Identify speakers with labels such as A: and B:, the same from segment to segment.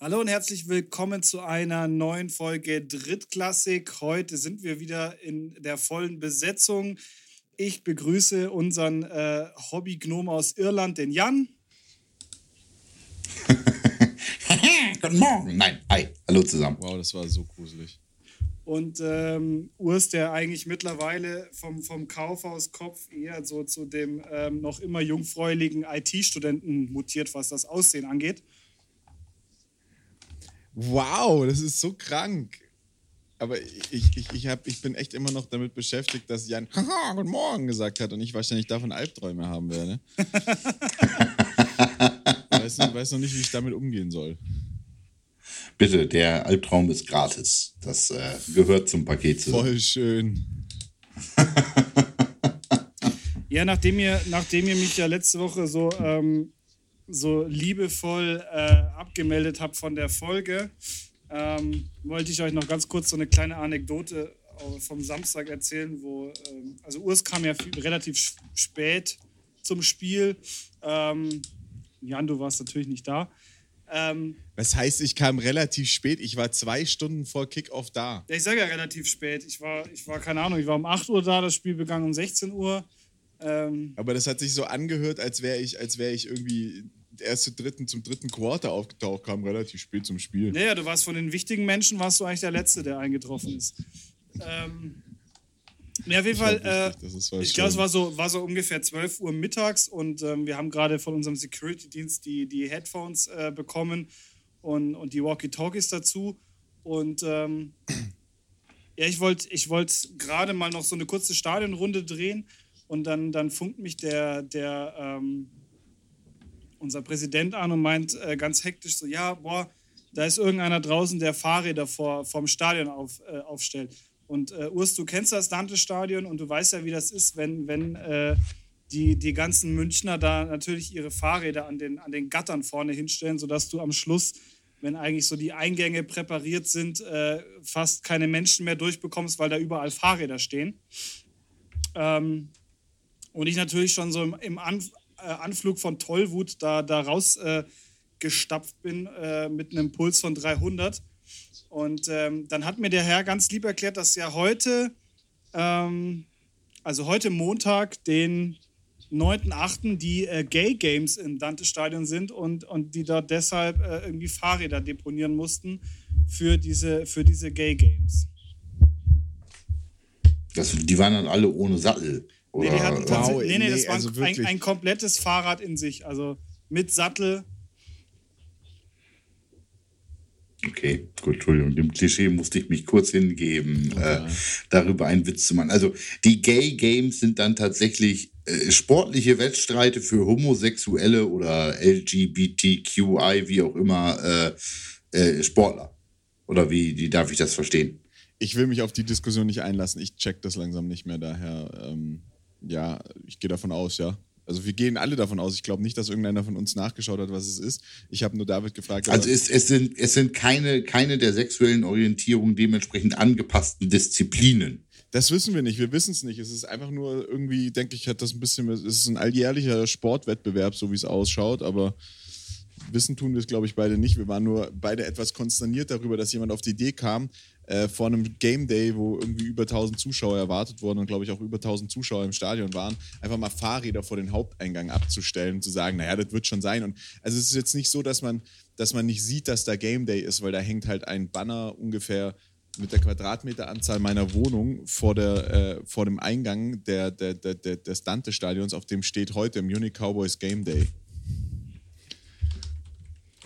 A: Hallo und herzlich willkommen zu einer neuen Folge Drittklassik. Heute sind wir wieder in der vollen Besetzung. Ich begrüße unseren äh, Hobby-Gnome aus Irland, den Jan.
B: Guten Morgen. Nein, hi. Hallo zusammen.
C: Wow, das war so gruselig.
A: Und ähm, Urs, der eigentlich mittlerweile vom, vom Kaufhauskopf eher so zu dem ähm, noch immer jungfräuligen IT-Studenten mutiert, was das Aussehen angeht.
C: Wow, das ist so krank. Aber ich, ich, ich, hab, ich bin echt immer noch damit beschäftigt, dass Jan Haha, Guten Morgen gesagt hat und ich wahrscheinlich davon Albträume haben werde. weiß, weiß noch nicht, wie ich damit umgehen soll.
B: Bitte, der Albtraum ist gratis. Das äh, gehört zum Paket. Zu.
C: Voll schön.
A: ja, nachdem ihr, nachdem ihr mich ja letzte Woche so ähm, so liebevoll äh, abgemeldet habt von der Folge, ähm, wollte ich euch noch ganz kurz so eine kleine Anekdote vom Samstag erzählen, wo, ähm, also Urs kam ja viel, relativ spät zum Spiel. Ähm, Jan, du warst natürlich nicht da.
C: Ähm, Was heißt, ich kam relativ spät? Ich war zwei Stunden vor Kickoff da.
A: Ja, ich sage ja relativ spät. Ich war, ich war, keine Ahnung, ich war um 8 Uhr da, das Spiel begann um 16 Uhr.
C: Ähm, Aber das hat sich so angehört, als wäre ich, als wäre ich irgendwie erste dritten zum dritten Quarter aufgetaucht, kam relativ spät zum Spiel.
A: Naja, du warst von den wichtigen Menschen, warst du eigentlich der Letzte, der eingetroffen ist. Ähm, ja, auf jeden Fall, äh, ich glaube, es war so, war so ungefähr 12 Uhr mittags und ähm, wir haben gerade von unserem Security-Dienst die, die Headphones äh, bekommen und, und die Walkie-Talkies dazu. Und ähm, ja, ich wollte ich wollt gerade mal noch so eine kurze Stadionrunde drehen und dann, dann funkt mich der, der, ähm, unser Präsident an und meint äh, ganz hektisch so, ja, boah, da ist irgendeiner draußen, der Fahrräder vor, vom Stadion auf, äh, aufstellt. Und äh, Urs, du kennst das Dante-Stadion und du weißt ja, wie das ist, wenn, wenn äh, die, die ganzen Münchner da natürlich ihre Fahrräder an den, an den Gattern vorne hinstellen, sodass du am Schluss, wenn eigentlich so die Eingänge präpariert sind, äh, fast keine Menschen mehr durchbekommst, weil da überall Fahrräder stehen. Ähm, und ich natürlich schon so im, im äh, Anflug von Tollwut da, da rausgestapft äh, bin äh, mit einem Puls von 300. Und ähm, dann hat mir der Herr ganz lieb erklärt, dass ja heute, ähm, also heute Montag, den 9.8. die äh, Gay Games im Dante-Stadion sind und, und die dort deshalb äh, irgendwie Fahrräder deponieren mussten für diese, für diese Gay Games.
B: Das, die waren dann alle ohne Sattel.
A: Oder? Nee, die hatten wow, nee, nee, das war also ein, ein, komplettes Fahrrad in sich. Also mit Sattel.
B: Okay, gut, Entschuldigung, dem Klischee musste ich mich kurz hingeben, okay. äh, darüber einen Witz zu machen. Also die Gay Games sind dann tatsächlich äh, sportliche Wettstreite für Homosexuelle oder LGBTQI, wie auch immer, äh, äh, Sportler. Oder wie, wie darf ich das verstehen?
C: Ich will mich auf die Diskussion nicht einlassen. Ich check das langsam nicht mehr. Daher ähm, ja, ich gehe davon aus, ja. Also wir gehen alle davon aus. Ich glaube nicht, dass irgendeiner von uns nachgeschaut hat, was es ist. Ich habe nur David gefragt.
B: Also es, es, sind, es sind keine, keine der sexuellen Orientierung dementsprechend angepassten Disziplinen.
C: Das wissen wir nicht, wir wissen es nicht. Es ist einfach nur irgendwie, denke ich, hat das ein bisschen, es ist ein alljährlicher Sportwettbewerb, so wie es ausschaut, aber wissen tun wir es, glaube ich, beide nicht. Wir waren nur beide etwas konsterniert darüber, dass jemand auf die Idee kam, äh, vor einem Game Day, wo irgendwie über 1000 Zuschauer erwartet wurden und glaube ich auch über 1000 Zuschauer im Stadion waren, einfach mal Fahrräder vor den Haupteingang abzustellen und zu sagen, naja, das wird schon sein. Und also es ist jetzt nicht so, dass man, dass man nicht sieht, dass da Game Day ist, weil da hängt halt ein Banner ungefähr mit der Quadratmeteranzahl meiner Wohnung vor, der, äh, vor dem Eingang der, der, der, des Dante-Stadions, auf dem steht heute Munich Cowboys Game Day.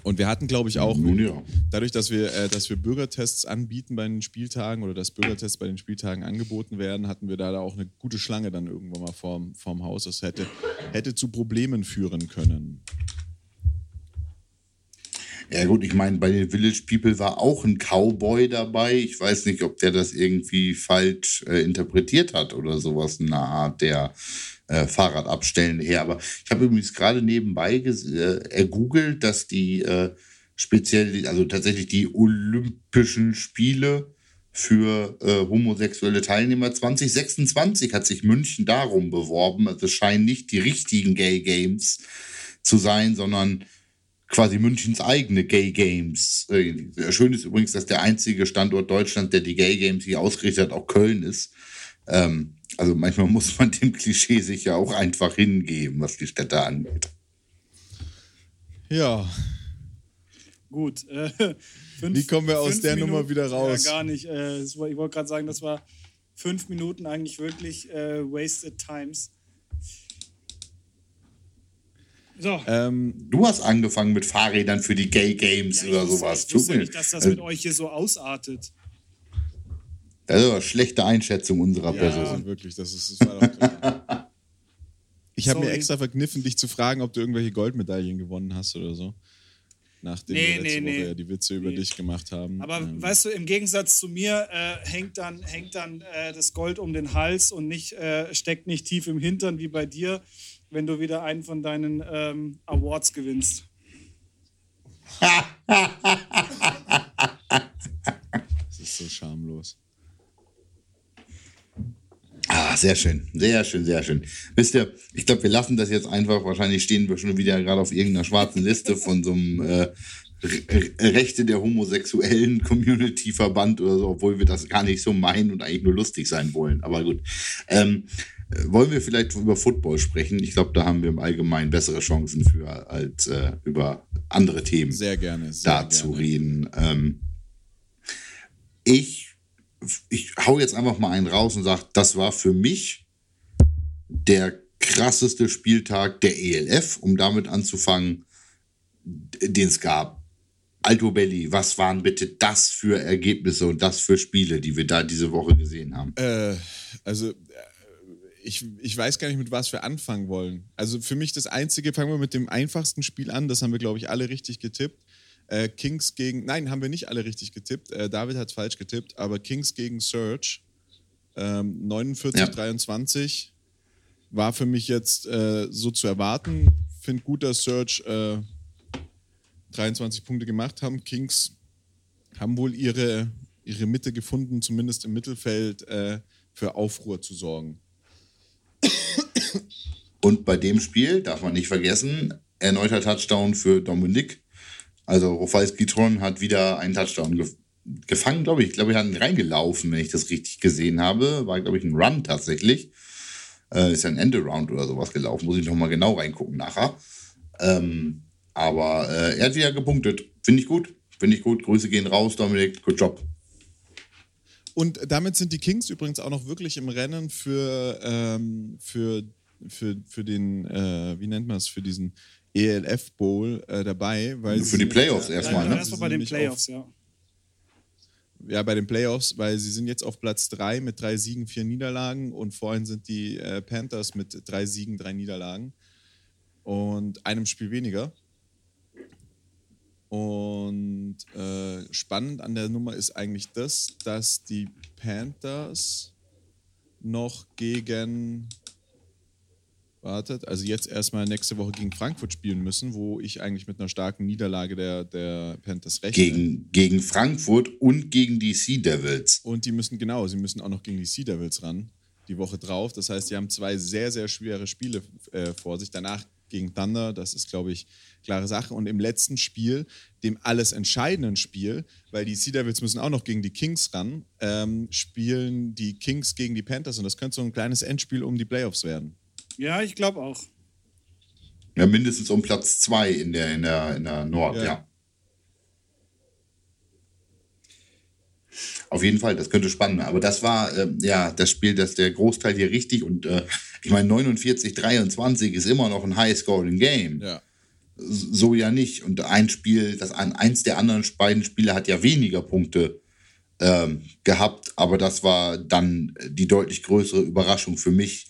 C: Und wir hatten, glaube ich, auch, ja. dadurch, dass wir, äh, dass wir Bürgertests anbieten bei den Spieltagen oder dass Bürgertests bei den Spieltagen angeboten werden, hatten wir da auch eine gute Schlange dann irgendwann mal vorm, vorm Haus. Das hätte, hätte zu Problemen führen können.
B: Ja gut, ich meine, bei den Village People war auch ein Cowboy dabei. Ich weiß nicht, ob der das irgendwie falsch äh, interpretiert hat oder sowas in einer Art der äh, Fahrradabstellen her. Aber ich habe übrigens gerade nebenbei äh, ergoogelt, dass die äh, speziell, also tatsächlich die Olympischen Spiele für äh, homosexuelle Teilnehmer 2026 hat sich München darum beworben. Also es scheinen nicht die richtigen Gay Games zu sein, sondern quasi Münchens eigene Gay Games. Äh, schön ist übrigens, dass der einzige Standort Deutschland, der die Gay Games hier ausgerichtet hat, auch Köln ist. Ähm, also manchmal muss man dem Klischee sich ja auch einfach hingeben, was die Städte angeht.
C: Ja.
A: Gut. Äh,
C: fünf, Wie kommen wir aus der Minuten, Nummer wieder raus?
A: Ja, gar nicht. Äh, ich wollte gerade sagen, das war fünf Minuten eigentlich wirklich äh, wasted times.
B: So. Ähm, du hast angefangen mit Fahrrädern für die Gay Games ja, oder sowas.
A: Ich wusste nicht, dass das mit euch hier so ausartet.
B: Das ist eine schlechte Einschätzung unserer
C: ja,
B: Person.
C: wirklich, das ist. Das war ich habe mir extra verkniffen, dich zu fragen, ob du irgendwelche Goldmedaillen gewonnen hast oder so. Nachdem nee, wir letzte nee, Woche nee. ja die Witze über dich gemacht haben.
A: Aber ähm. weißt du, im Gegensatz zu mir äh, hängt dann, hängt dann äh, das Gold um den Hals und nicht, äh, steckt nicht tief im Hintern wie bei dir wenn du wieder einen von deinen ähm, Awards gewinnst.
C: das ist so schamlos.
B: Ah, sehr schön, sehr schön, sehr schön. Wisst ihr, ich glaube, wir lassen das jetzt einfach. Wahrscheinlich stehen wir schon wieder gerade auf irgendeiner schwarzen Liste von so einem äh, Rechte der homosexuellen Community-Verband oder so, obwohl wir das gar nicht so meinen und eigentlich nur lustig sein wollen. Aber gut. Ähm, wollen wir vielleicht über Football sprechen? Ich glaube, da haben wir im Allgemeinen bessere Chancen für, als äh, über andere Themen
C: sehr gerne, sehr
B: da zu reden. Ähm, ich, ich hau jetzt einfach mal einen raus und sage, das war für mich der krasseste Spieltag der ELF, um damit anzufangen, den es gab. Alto Belli, was waren bitte das für Ergebnisse und das für Spiele, die wir da diese Woche gesehen haben?
C: Äh, also ich, ich weiß gar nicht, mit was wir anfangen wollen. Also für mich das Einzige, fangen wir mit dem einfachsten Spiel an, das haben wir, glaube ich, alle richtig getippt. Äh, Kings gegen, nein, haben wir nicht alle richtig getippt. Äh, David hat falsch getippt, aber Kings gegen Surge, ähm, 49, ja. 23, war für mich jetzt äh, so zu erwarten. Finde gut, dass Surge 23 äh, Punkte gemacht haben. Kings haben wohl ihre, ihre Mitte gefunden, zumindest im Mittelfeld äh, für Aufruhr zu sorgen.
B: Und bei dem Spiel darf man nicht vergessen, erneuter Touchdown für Dominik. Also Rofais Gitron hat wieder einen Touchdown ge gefangen, glaube ich. Ich glaube, er hat ihn reingelaufen, wenn ich das richtig gesehen habe. War, glaube ich, ein Run tatsächlich. Äh, ist ja ein Endaround oder sowas gelaufen. Muss ich noch mal genau reingucken nachher. Ähm, aber äh, er hat wieder gepunktet. Finde ich gut. Finde ich gut. Grüße gehen raus, Dominik. Good Job.
C: Und damit sind die Kings übrigens auch noch wirklich im Rennen für, ähm, für, für, für den, äh, wie nennt man es, für diesen ELF Bowl äh, dabei. Weil
B: für die Playoffs ja, erstmal,
A: ne? Erstmal bei den Playoffs, auf, ja.
C: Ja, bei den Playoffs, weil sie sind jetzt auf Platz 3 mit drei Siegen, vier Niederlagen und vorhin sind die äh, Panthers mit drei Siegen, drei Niederlagen und einem Spiel weniger. Und äh, spannend an der Nummer ist eigentlich das, dass die Panthers noch gegen, wartet, also jetzt erstmal nächste Woche gegen Frankfurt spielen müssen, wo ich eigentlich mit einer starken Niederlage der, der Panthers rechne.
B: Gegen, gegen Frankfurt und gegen die Sea Devils.
C: Und die müssen, genau, sie müssen auch noch gegen die Sea Devils ran, die Woche drauf. Das heißt, sie haben zwei sehr, sehr schwere Spiele äh, vor sich. Danach gegen Thunder, das ist, glaube ich, klare Sache. Und im letzten Spiel, dem alles entscheidenden Spiel, weil die Sea Devils müssen auch noch gegen die Kings ran, ähm, spielen die Kings gegen die Panthers und das könnte so ein kleines Endspiel um die Playoffs werden.
A: Ja, ich glaube auch.
B: Ja, mindestens um Platz zwei in der, in der, in der Nord, ja. ja. Auf jeden Fall, das könnte spannend. Aber das war äh, ja das Spiel, das der Großteil hier richtig und äh, ich meine 49, 23 ist immer noch ein High-Scoring-Game.
C: Ja
B: so ja nicht. Und ein Spiel, das eins der anderen beiden Spiele hat ja weniger Punkte ähm, gehabt, aber das war dann die deutlich größere Überraschung für mich,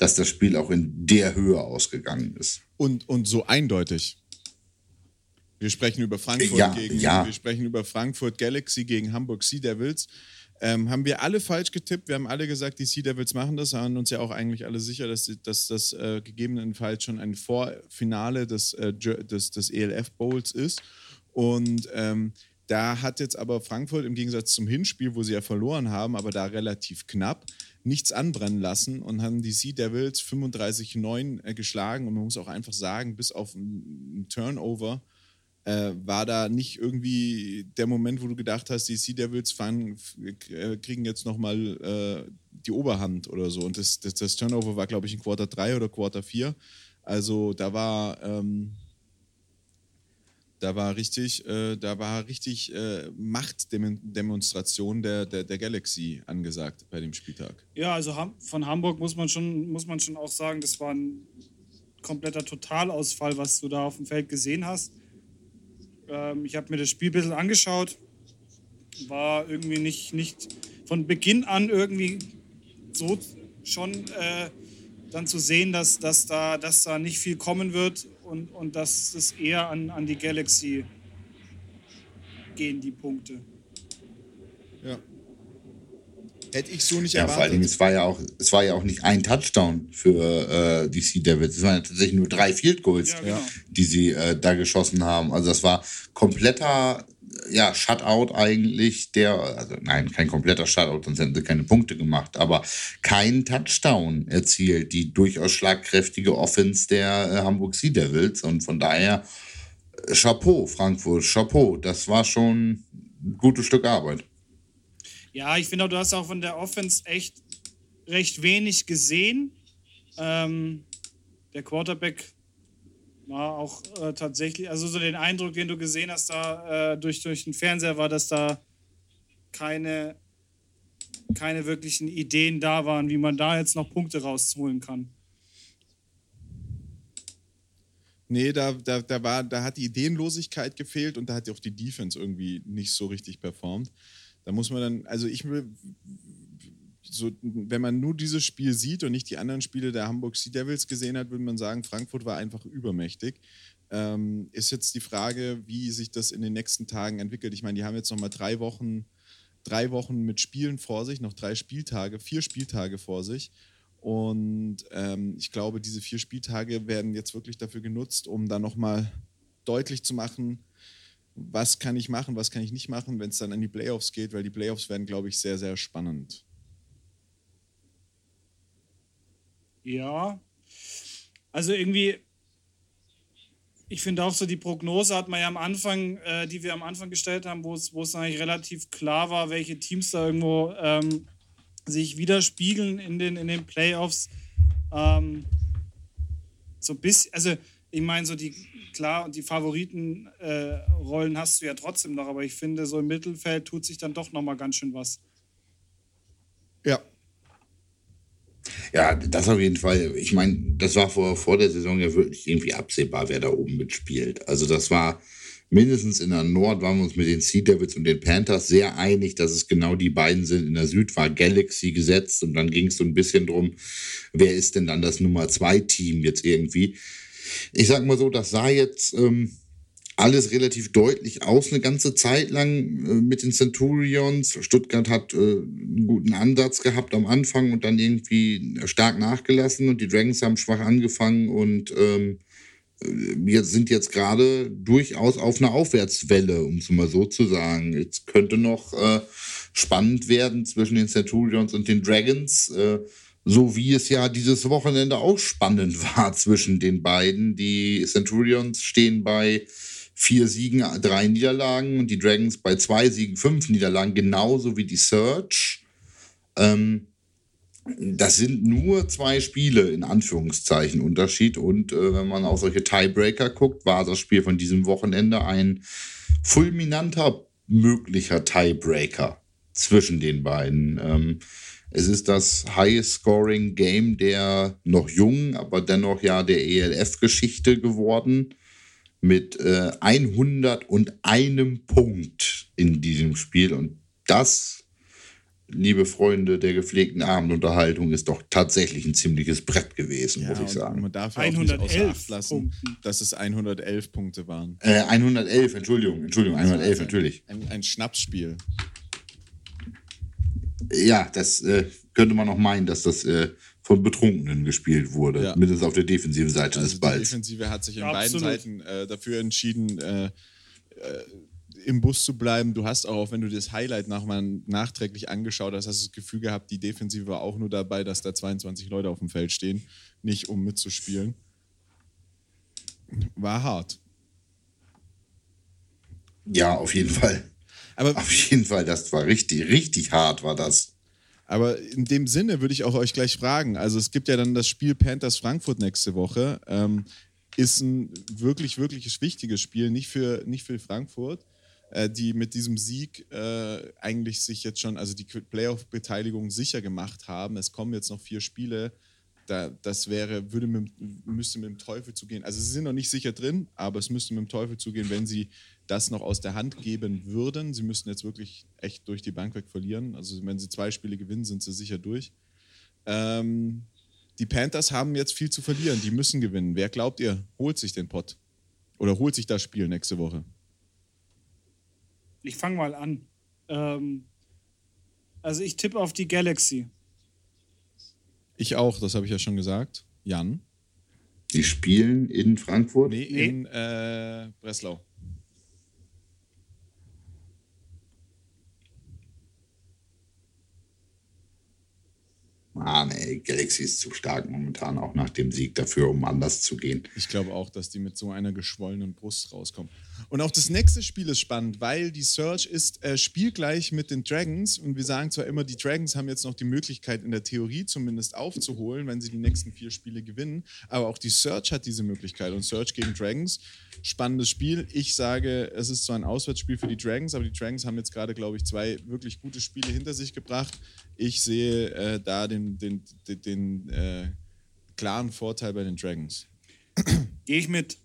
B: dass das Spiel auch in der Höhe ausgegangen ist.
C: Und, und so eindeutig. Wir sprechen über Frankfurt
B: ja,
C: gegen,
B: ja.
C: wir sprechen über Frankfurt Galaxy gegen Hamburg Sea Devils. Ähm, haben wir alle falsch getippt. Wir haben alle gesagt, die Sea Devils machen das, waren uns ja auch eigentlich alle sicher, dass, dass das äh, gegebenenfalls schon ein Vorfinale des, äh, des, des ELF Bowls ist. Und ähm, da hat jetzt aber Frankfurt im Gegensatz zum Hinspiel, wo sie ja verloren haben, aber da relativ knapp, nichts anbrennen lassen und haben die Sea Devils 35-9 äh, geschlagen. Und man muss auch einfach sagen, bis auf einen Turnover Äh, war da nicht irgendwie der Moment, wo du gedacht hast, die Sea Devils fangen, äh, kriegen jetzt nochmal äh, die Oberhand oder so? Und das, das, das Turnover war, glaube ich, in Quarter 3 oder Quarter 4. Also da war, ähm, da war richtig, äh, da war richtig äh, Machtdemonstration der, der, der Galaxy angesagt bei dem Spieltag.
A: Ja, also von Hamburg muss man schon, muss man schon auch sagen, das war ein kompletter Totalausfall, was du da auf dem Feld gesehen hast. Ähm, ich habe mir das Spiel ein bisschen angeschaut. War irgendwie nicht, nicht von Beginn an irgendwie so schon äh, dann zu sehen, dass, dass, da, dass da nicht viel kommen wird und, und dass es eher an, an die Galaxy gehen, die Punkte.
C: Ja. Hätte ich so nicht
B: ja,
C: erwartet.
B: Vor allen Dingen, es war ja auch, es war ja auch nicht ein Touchdown für äh, die Sea Devils. Es waren ja tatsächlich nur drei Field Goals, ja, genau. die sie äh, da geschossen haben. Also das war kompletter ja, Shutout eigentlich, der, also nein, kein kompletter Shutout, sonst hätten sie keine Punkte gemacht, aber kein Touchdown erzielt, die durchaus schlagkräftige Offense der äh, Hamburg Sea Devils und von daher äh, Chapeau, Frankfurt, Chapeau, das war schon ein gutes Stück Arbeit.
A: Ja, ich finde auch, du hast auch von der Offense echt recht wenig gesehen. Ähm, der Quarterback war auch äh, tatsächlich, also so den Eindruck, den du gesehen hast, da äh, durch, durch den Fernseher war, dass da keine, keine wirklichen Ideen da waren, wie man da jetzt noch Punkte rausholen kann.
C: Nee, da, da, da, war, da hat die Ideenlosigkeit gefehlt und da hat auch die Defense irgendwie nicht so richtig performt. Da muss man dann, also ich will, so, wenn man nur dieses Spiel sieht und nicht die anderen Spiele der Hamburg Sea Devils gesehen hat, würde man sagen, Frankfurt war einfach übermächtig. Ähm, ist jetzt die Frage, wie sich das in den nächsten Tagen entwickelt. Ich meine, die haben jetzt noch mal drei Wochen, drei Wochen mit Spielen vor sich, noch drei Spieltage, vier Spieltage vor sich. Und ähm, ich glaube, diese vier Spieltage werden jetzt wirklich dafür genutzt, um dann noch mal deutlich zu machen, was kann ich machen, was kann ich nicht machen, wenn es dann an die Playoffs geht, weil die Playoffs werden, glaube ich, sehr, sehr spannend.
A: Ja. Also irgendwie, ich finde auch so, die Prognose hat man ja am Anfang, äh, die wir am Anfang gestellt haben, wo es eigentlich relativ klar war, welche Teams da irgendwo ähm, sich widerspiegeln in den, in den Playoffs. Ähm, so bis, also ich meine, so die, klar, die Favoritenrollen äh, hast du ja trotzdem noch, aber ich finde, so im Mittelfeld tut sich dann doch nochmal ganz schön was.
C: Ja,
B: ja, das auf jeden Fall. Ich meine, das war vor, vor der Saison ja wirklich irgendwie absehbar, wer da oben mitspielt. Also das war mindestens in der Nord waren wir uns mit den Sea Devils und den Panthers sehr einig, dass es genau die beiden sind. In der Süd war Galaxy gesetzt und dann ging es so ein bisschen drum, wer ist denn dann das Nummer zwei Team jetzt irgendwie. Ich sag mal so, das sah jetzt ähm, alles relativ deutlich aus eine ganze Zeit lang äh, mit den Centurions. Stuttgart hat äh, einen guten Ansatz gehabt am Anfang und dann irgendwie stark nachgelassen und die Dragons haben schwach angefangen und ähm, wir sind jetzt gerade durchaus auf einer Aufwärtswelle, um es mal so zu sagen. Jetzt könnte noch äh, spannend werden zwischen den Centurions und den Dragons, äh, so wie es ja dieses Wochenende auch spannend war zwischen den beiden. Die Centurions stehen bei vier Siegen, drei Niederlagen und die Dragons bei zwei Siegen, fünf Niederlagen, genauso wie die Search. Ähm, das sind nur zwei Spiele in Anführungszeichen Unterschied. Und äh, wenn man auf solche Tiebreaker guckt, war das Spiel von diesem Wochenende ein fulminanter möglicher Tiebreaker zwischen den beiden. Ähm, es ist das High-Scoring-Game der noch jungen, aber dennoch ja der ELF-Geschichte geworden mit äh, 101 Punkt in diesem Spiel. Und das, liebe Freunde der gepflegten Abendunterhaltung, ist doch tatsächlich ein ziemliches Brett gewesen, ja, muss ich sagen.
C: Man darf ja 111 lassen, dass es 111 Punkte waren.
B: Äh, 111, Entschuldigung, Entschuldigung, 111, also natürlich.
C: Ein, ein Schnapsspiel.
B: Ja, das äh, könnte man noch meinen, dass das äh, von Betrunkenen gespielt wurde, ja. mindestens auf der defensiven Seite also des Balls. Die
C: Defensive hat sich in ja, beiden Seiten äh, dafür entschieden, äh, äh, im Bus zu bleiben. Du hast auch, wenn du das Highlight nach mal nachträglich angeschaut hast, hast du das Gefühl gehabt, die Defensive war auch nur dabei, dass da 22 Leute auf dem Feld stehen, nicht um mitzuspielen. War hart.
B: Ja, auf jeden Fall. Aber auf jeden Fall, das war richtig, richtig hart, war das.
C: Aber in dem Sinne würde ich auch euch gleich fragen. Also es gibt ja dann das Spiel Panthers Frankfurt nächste Woche. Ähm, ist ein wirklich, wirklich wichtiges Spiel, nicht für, nicht für Frankfurt, äh, die mit diesem Sieg äh, eigentlich sich jetzt schon, also die Playoff-Beteiligung sicher gemacht haben. Es kommen jetzt noch vier Spiele. Da, das wäre, würde mit, müsste mit dem Teufel zugehen. Also sie sind noch nicht sicher drin, aber es müsste mit dem Teufel zugehen, wenn sie das noch aus der Hand geben würden. Sie müssten jetzt wirklich echt durch die Bank weg verlieren. Also wenn sie zwei Spiele gewinnen, sind sie sicher durch. Ähm, die Panthers haben jetzt viel zu verlieren. Die müssen gewinnen. Wer glaubt ihr, holt sich den Pott? Oder holt sich das Spiel nächste Woche?
A: Ich fange mal an. Ähm, also ich tippe auf die Galaxy.
C: Ich auch, das habe ich ja schon gesagt. Jan?
B: Die spielen in Frankfurt?
C: Nee, in äh, Breslau.
B: Ah, nee, Galaxy ist zu stark momentan, auch nach dem Sieg dafür, um anders zu gehen.
C: Ich glaube auch, dass die mit so einer geschwollenen Brust rauskommen. Und auch das nächste Spiel ist spannend, weil die Search ist äh, spielgleich mit den Dragons. Und wir sagen zwar immer, die Dragons haben jetzt noch die Möglichkeit, in der Theorie zumindest aufzuholen, wenn sie die nächsten vier Spiele gewinnen. Aber auch die Search hat diese Möglichkeit. Und Search gegen Dragons, spannendes Spiel. Ich sage, es ist zwar ein Auswärtsspiel für die Dragons, aber die Dragons haben jetzt gerade, glaube ich, zwei wirklich gute Spiele hinter sich gebracht. Ich sehe äh, da den, den, den, den äh, klaren Vorteil bei den Dragons.
A: Gehe ich mit.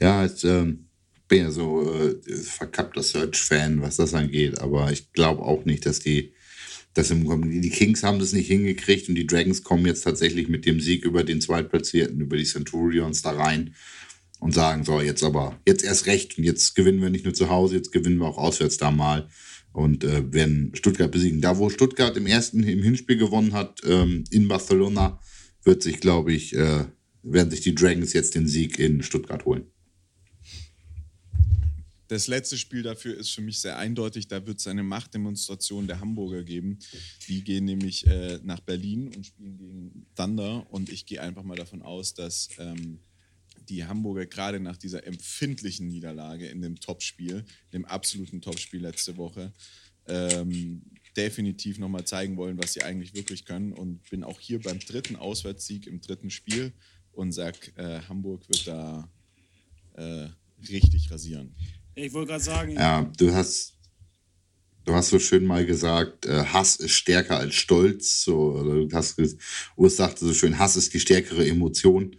B: Ja, ich ähm, bin ja so äh, verkappter Search-Fan, was das angeht, aber ich glaube auch nicht, dass die, dass im, die Kings haben das nicht hingekriegt und die Dragons kommen jetzt tatsächlich mit dem Sieg über den Zweitplatzierten, über die Centurions da rein und sagen, so, jetzt aber, jetzt erst recht und jetzt gewinnen wir nicht nur zu Hause, jetzt gewinnen wir auch auswärts da mal und äh, werden Stuttgart besiegen. Da, wo Stuttgart im ersten, im Hinspiel gewonnen hat, ähm, in Barcelona, wird sich, glaube ich, äh, werden sich die Dragons jetzt den Sieg in Stuttgart holen.
C: Das letzte Spiel dafür ist für mich sehr eindeutig. Da wird es eine Machtdemonstration der Hamburger geben. Die gehen nämlich äh, nach Berlin und spielen gegen Thunder. Und ich gehe einfach mal davon aus, dass ähm, die Hamburger gerade nach dieser empfindlichen Niederlage in dem Topspiel, dem absoluten Topspiel letzte Woche, ähm, definitiv nochmal zeigen wollen, was sie eigentlich wirklich können. Und bin auch hier beim dritten Auswärtssieg im dritten Spiel und sage, äh, Hamburg wird da äh, richtig rasieren.
A: Ich wollte gerade sagen.
B: Ja, du hast. Du hast so schön mal gesagt, äh, Hass ist stärker als Stolz. So, oder du hast, Urs sagte so schön, Hass ist die stärkere Emotion.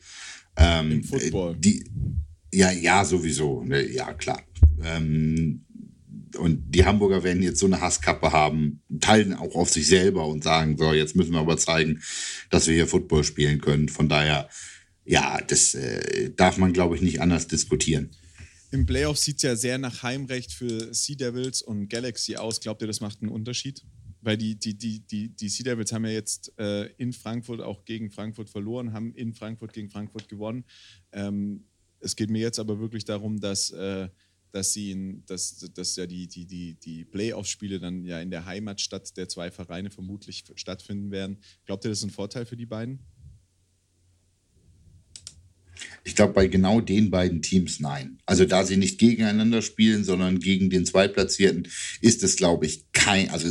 B: Ähm, Im Football. Die, ja, ja, sowieso. Ne, ja, klar. Ähm, und die Hamburger werden jetzt so eine Hasskappe haben, teilen auch auf sich selber und sagen, so, jetzt müssen wir aber zeigen, dass wir hier Football spielen können. Von daher, ja, das äh, darf man, glaube ich, nicht anders diskutieren.
C: Im Playoff sieht es ja sehr nach Heimrecht für Sea Devils und Galaxy aus. Glaubt ihr, das macht einen Unterschied? Weil die, die, die, die, die Sea Devils haben ja jetzt äh, in Frankfurt auch gegen Frankfurt verloren, haben in Frankfurt gegen Frankfurt gewonnen. Ähm, es geht mir jetzt aber wirklich darum, dass, äh, dass, sie in, dass, dass ja die, die, die, die Playoff-Spiele dann ja in der Heimatstadt der zwei Vereine vermutlich stattfinden werden. Glaubt ihr, das ist ein Vorteil für die beiden?
B: Ich glaube, bei genau den beiden Teams nein. Also da sie nicht gegeneinander spielen, sondern gegen den Zweitplatzierten, ist es, glaube ich, kein, also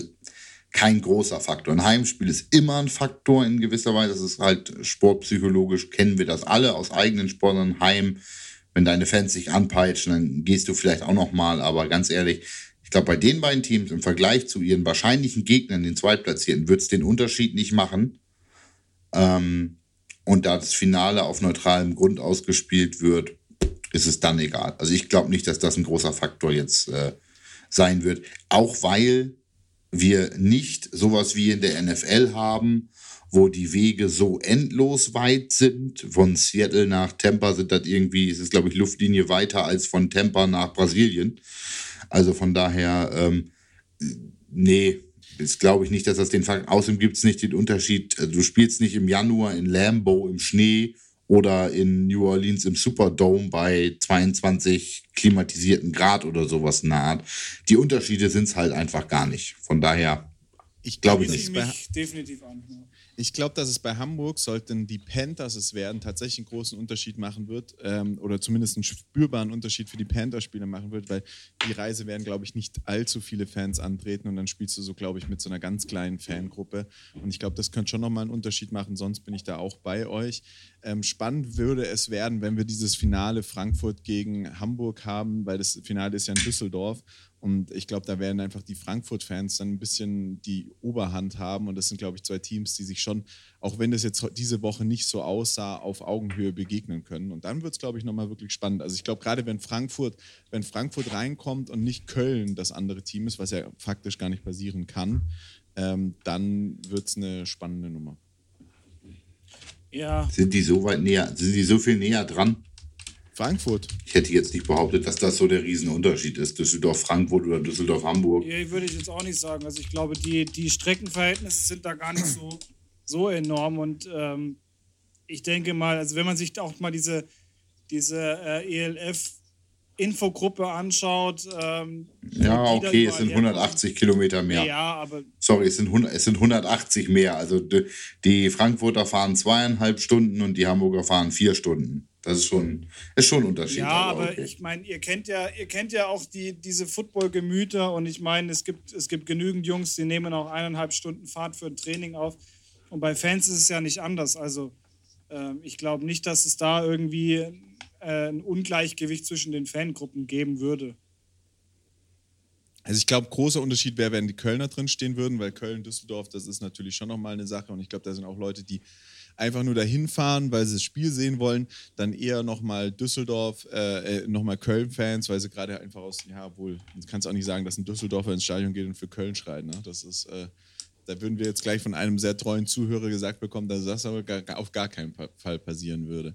B: kein großer Faktor. Ein Heimspiel ist immer ein Faktor in gewisser Weise. Das ist halt sportpsychologisch, kennen wir das alle aus eigenen Sportlern. Heim, wenn deine Fans sich anpeitschen, dann gehst du vielleicht auch noch mal. Aber ganz ehrlich, ich glaube, bei den beiden Teams im Vergleich zu ihren wahrscheinlichen Gegnern, den Zweitplatzierten, wird es den Unterschied nicht machen. Ähm, und da das Finale auf neutralem Grund ausgespielt wird, ist es dann egal. Also ich glaube nicht, dass das ein großer Faktor jetzt äh, sein wird. Auch weil wir nicht sowas wie in der NFL haben, wo die Wege so endlos weit sind. Von Seattle nach Tampa sind das irgendwie, ist es glaube ich Luftlinie weiter als von Tampa nach Brasilien. Also von daher, ähm, nee, ist glaube ich nicht, dass das den Fakt, außerdem gibt es nicht den Unterschied, also du spielst nicht im Januar in Lambeau im Schnee oder in New Orleans im Superdome bei 22 klimatisierten Grad oder sowas in der Art. Die Unterschiede sind es halt einfach gar nicht. Von daher,
C: Ich glaube, das mich definitiv an. Ich glaube, dass es bei Hamburg sollten die Panthers es werden, tatsächlich einen großen Unterschied machen wird ähm, oder zumindest einen spürbaren Unterschied für die Panther-Spieler machen wird, weil die Reise werden, glaube ich, nicht allzu viele Fans antreten und dann spielst du so, glaube ich, mit so einer ganz kleinen Fangruppe und ich glaube, das könnte schon nochmal einen Unterschied machen, sonst bin ich da auch bei euch. Ähm, spannend würde es werden, wenn wir dieses Finale Frankfurt gegen Hamburg haben, weil das Finale ist ja in Düsseldorf und ich glaube, da werden einfach die Frankfurt-Fans dann ein bisschen die Oberhand haben. Und das sind, glaube ich, zwei Teams, die sich schon, auch wenn das jetzt diese Woche nicht so aussah, auf Augenhöhe begegnen können. Und dann wird es, glaube ich, nochmal wirklich spannend. Also ich glaube, gerade wenn Frankfurt, wenn Frankfurt reinkommt und nicht Köln das andere Team ist, was ja faktisch gar nicht passieren kann, ähm, dann wird es eine spannende Nummer.
B: Ja. Sind die so weit näher, sind die so viel näher dran?
C: Frankfurt.
B: Ich hätte jetzt nicht behauptet, dass das so der Riesenunterschied ist. Düsseldorf-Frankfurt oder Düsseldorf-Hamburg.
A: Ja, würde ich jetzt auch nicht sagen. Also ich glaube, die, die Streckenverhältnisse sind da gar nicht so, so enorm. Und ähm, ich denke mal, also wenn man sich auch mal diese, diese äh, ELF Infogruppe anschaut. Ähm,
B: ja, okay, es sind 180 Kilometer mehr.
A: Ja, aber.
B: Sorry, es sind, 100, es sind 180 mehr. Also die, die Frankfurter fahren zweieinhalb Stunden und die Hamburger fahren vier Stunden. Das ist schon, ist schon ein Unterschied.
A: Ja, aber, okay. ich meine, ihr kennt ja, ihr kennt ja auch die, diese Football-Gemüter und ich meine, es gibt, es gibt genügend Jungs, die nehmen auch eineinhalb Stunden Fahrt für ein Training auf. Und bei Fans ist es ja nicht anders. Also äh, ich glaube nicht, dass es da irgendwie äh, ein Ungleichgewicht zwischen den Fangruppen geben würde.
C: Also ich glaube, großer Unterschied wäre, wenn die Kölner drin stehen würden, weil Köln, Düsseldorf, das ist natürlich schon nochmal eine Sache. Und ich glaube, da sind auch Leute, die einfach nur dahin fahren, weil sie das Spiel sehen wollen, dann eher nochmal Düsseldorf, äh, äh nochmal Köln-Fans, weil sie gerade einfach aus, ja, wohl, du kannst auch nicht sagen, dass ein Düsseldorfer ins Stadion geht und für Köln schreit. Ne? Das ist, äh, da würden wir jetzt gleich von einem sehr treuen Zuhörer gesagt bekommen, dass das aber gar, auf gar keinen Fall passieren würde.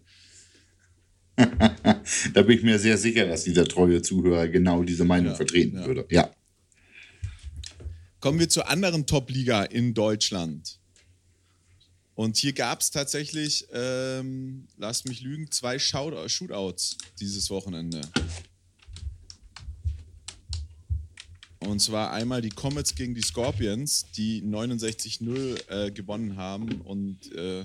B: da bin ich mir sehr sicher, dass dieser treue Zuhörer genau diese Meinung ja, vertreten ja. würde. Ja.
C: Kommen wir zur anderen Top-Liga in Deutschland. Und hier gab es tatsächlich, ähm, lasst mich lügen, zwei Shootouts dieses Wochenende. Und zwar einmal die Comets gegen die Scorpions, die 69-0 äh, gewonnen haben. Und äh,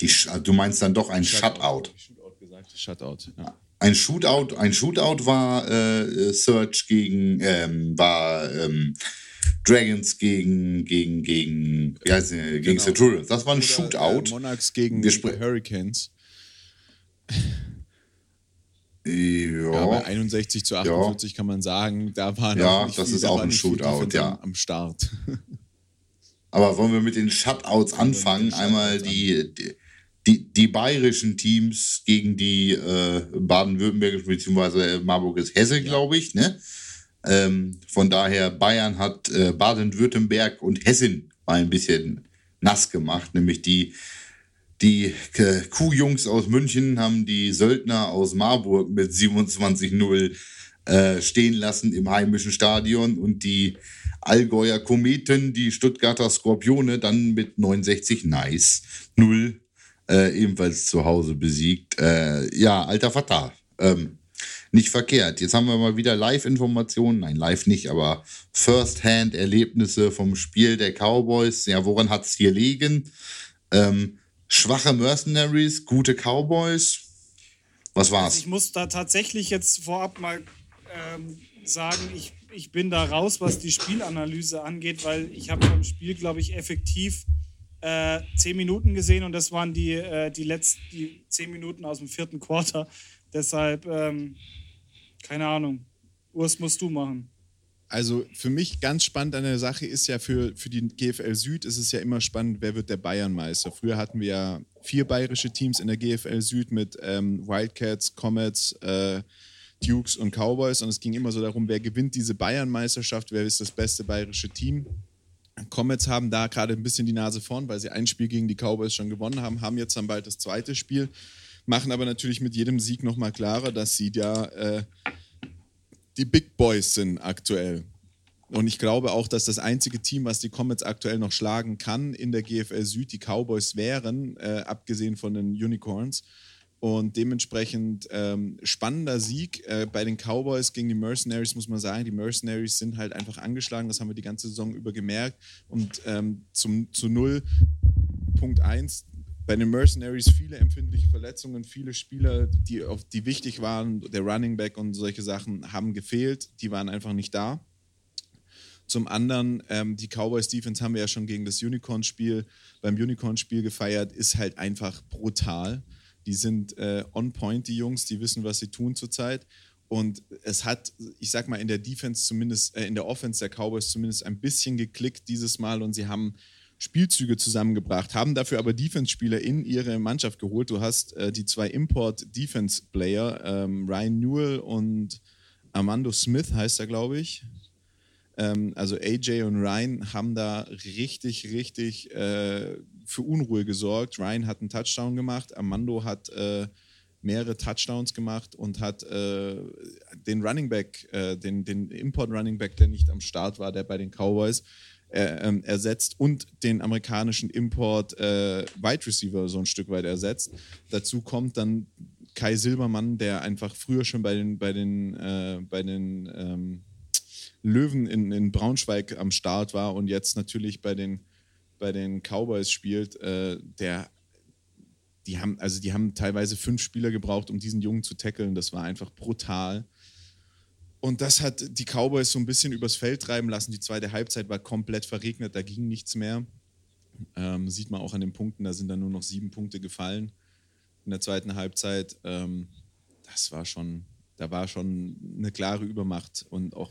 B: die, du meinst dann doch ein Shutout. Shutout.
C: gesagt, Shutout, ja.
B: Ein Shootout, ein Shootout war äh, Search gegen, ähm, war ähm, Dragons gegen, gegen, gegen, wie heißt die, gegen genau. Centurions. Das war ein Oder, Shootout.
C: Äh, Monarchs gegen Wir Hurricanes.
B: Ja. ja,
C: bei 61 zu 48 ja. kann man sagen, da war noch
B: Ja, das viel, ist auch ein Shootout, ja.
C: Am Start.
B: Aber wollen wir mit den Shutouts anfangen? Einmal die, die, die, die, bayerischen Teams gegen die äh, baden-württembergischen, beziehungsweise Marburg ist Hesse, glaube ich, ne? Ähm, von daher, Bayern hat äh, Baden-Württemberg und Hessen mal ein bisschen nass gemacht, nämlich die, die äh, Kuhjungs aus München haben die Söldner aus Marburg mit 27-0 äh, stehen lassen im heimischen Stadion und die Allgäuer Kometen, die Stuttgarter Skorpione, dann mit 69 nice 0 äh, ebenfalls zu Hause besiegt. Äh, ja, alter Vater. Ähm, nicht verkehrt. Jetzt haben wir mal wieder Live-Informationen, nein, live nicht, aber First-Hand-Erlebnisse vom Spiel der Cowboys. Ja, woran hat es hier liegen? Ähm, schwache Mercenaries, gute Cowboys. Was war's? Also
A: ich muss da tatsächlich jetzt vorab mal ähm, sagen, ich, ich bin da raus, was die Spielanalyse angeht, weil ich habe vom Spiel, glaube ich, effektiv äh, zehn Minuten gesehen und das waren die, äh, die letzten die zehn Minuten aus dem vierten Quarter. Deshalb ähm, keine Ahnung. Was musst du machen?
C: Also für mich ganz spannend an der Sache ist ja für, für die GFL Süd ist es ja immer spannend, wer wird der Bayernmeister. Früher hatten wir ja vier bayerische Teams in der GFL Süd mit ähm, Wildcats, Comets, äh, Dukes und Cowboys und es ging immer so darum, wer gewinnt diese Bayernmeisterschaft, wer ist das beste bayerische Team. Comets haben da gerade ein bisschen die Nase vorn, weil sie ein Spiel gegen die Cowboys schon gewonnen haben, haben jetzt dann bald das zweite Spiel machen aber natürlich mit jedem Sieg nochmal klarer, dass sie ja äh, die Big Boys sind aktuell. Und ich glaube auch, dass das einzige Team, was die Comets aktuell noch schlagen kann in der GFL Süd, die Cowboys wären, äh, abgesehen von den Unicorns. Und dementsprechend ähm, spannender Sieg äh, bei den Cowboys gegen die Mercenaries, muss man sagen. Die Mercenaries sind halt einfach angeschlagen, das haben wir die ganze Saison über gemerkt. Und ähm, zum, zu 0, Punkt 1, bei den Mercenaries viele empfindliche Verletzungen, viele Spieler, die, auf, die wichtig waren, der Running Back und solche Sachen haben gefehlt, die waren einfach nicht da. Zum anderen, ähm, die Cowboys Defense haben wir ja schon gegen das Unicorn-Spiel, beim Unicorn-Spiel gefeiert, ist halt einfach brutal. Die sind äh, on point, die Jungs, die wissen, was sie tun zurzeit. Und es hat, ich sag mal, in der Defense zumindest, äh, in der Offense der Cowboys zumindest ein bisschen geklickt dieses Mal und sie haben Spielzüge zusammengebracht, haben dafür aber Defense-Spieler in ihre Mannschaft geholt. Du hast äh, die zwei Import-Defense-Player, ähm, Ryan Newell und Armando Smith heißt er, glaube ich. Ähm, also AJ und Ryan haben da richtig, richtig äh, für Unruhe gesorgt. Ryan hat einen Touchdown gemacht, Armando hat äh, mehrere Touchdowns gemacht und hat äh, den Running Back, äh, den, den Import Running Back, der nicht am Start war, der bei den Cowboys, äh, ähm, ersetzt und den amerikanischen Import äh, Wide Receiver so ein Stück weit ersetzt. Dazu kommt dann Kai Silbermann, der einfach früher schon bei den, bei den, äh, bei den ähm, Löwen in, in Braunschweig am Start war und jetzt natürlich bei den, bei den Cowboys spielt, äh, der die haben, also die haben teilweise fünf Spieler gebraucht, um diesen Jungen zu tackeln. Das war einfach brutal. Und das hat die Cowboys so ein bisschen übers Feld treiben lassen. Die zweite Halbzeit war komplett verregnet, da ging nichts mehr. Ähm, sieht man auch an den Punkten, da sind dann nur noch sieben Punkte gefallen in der zweiten Halbzeit. Ähm, das war schon, da war schon eine klare Übermacht und auch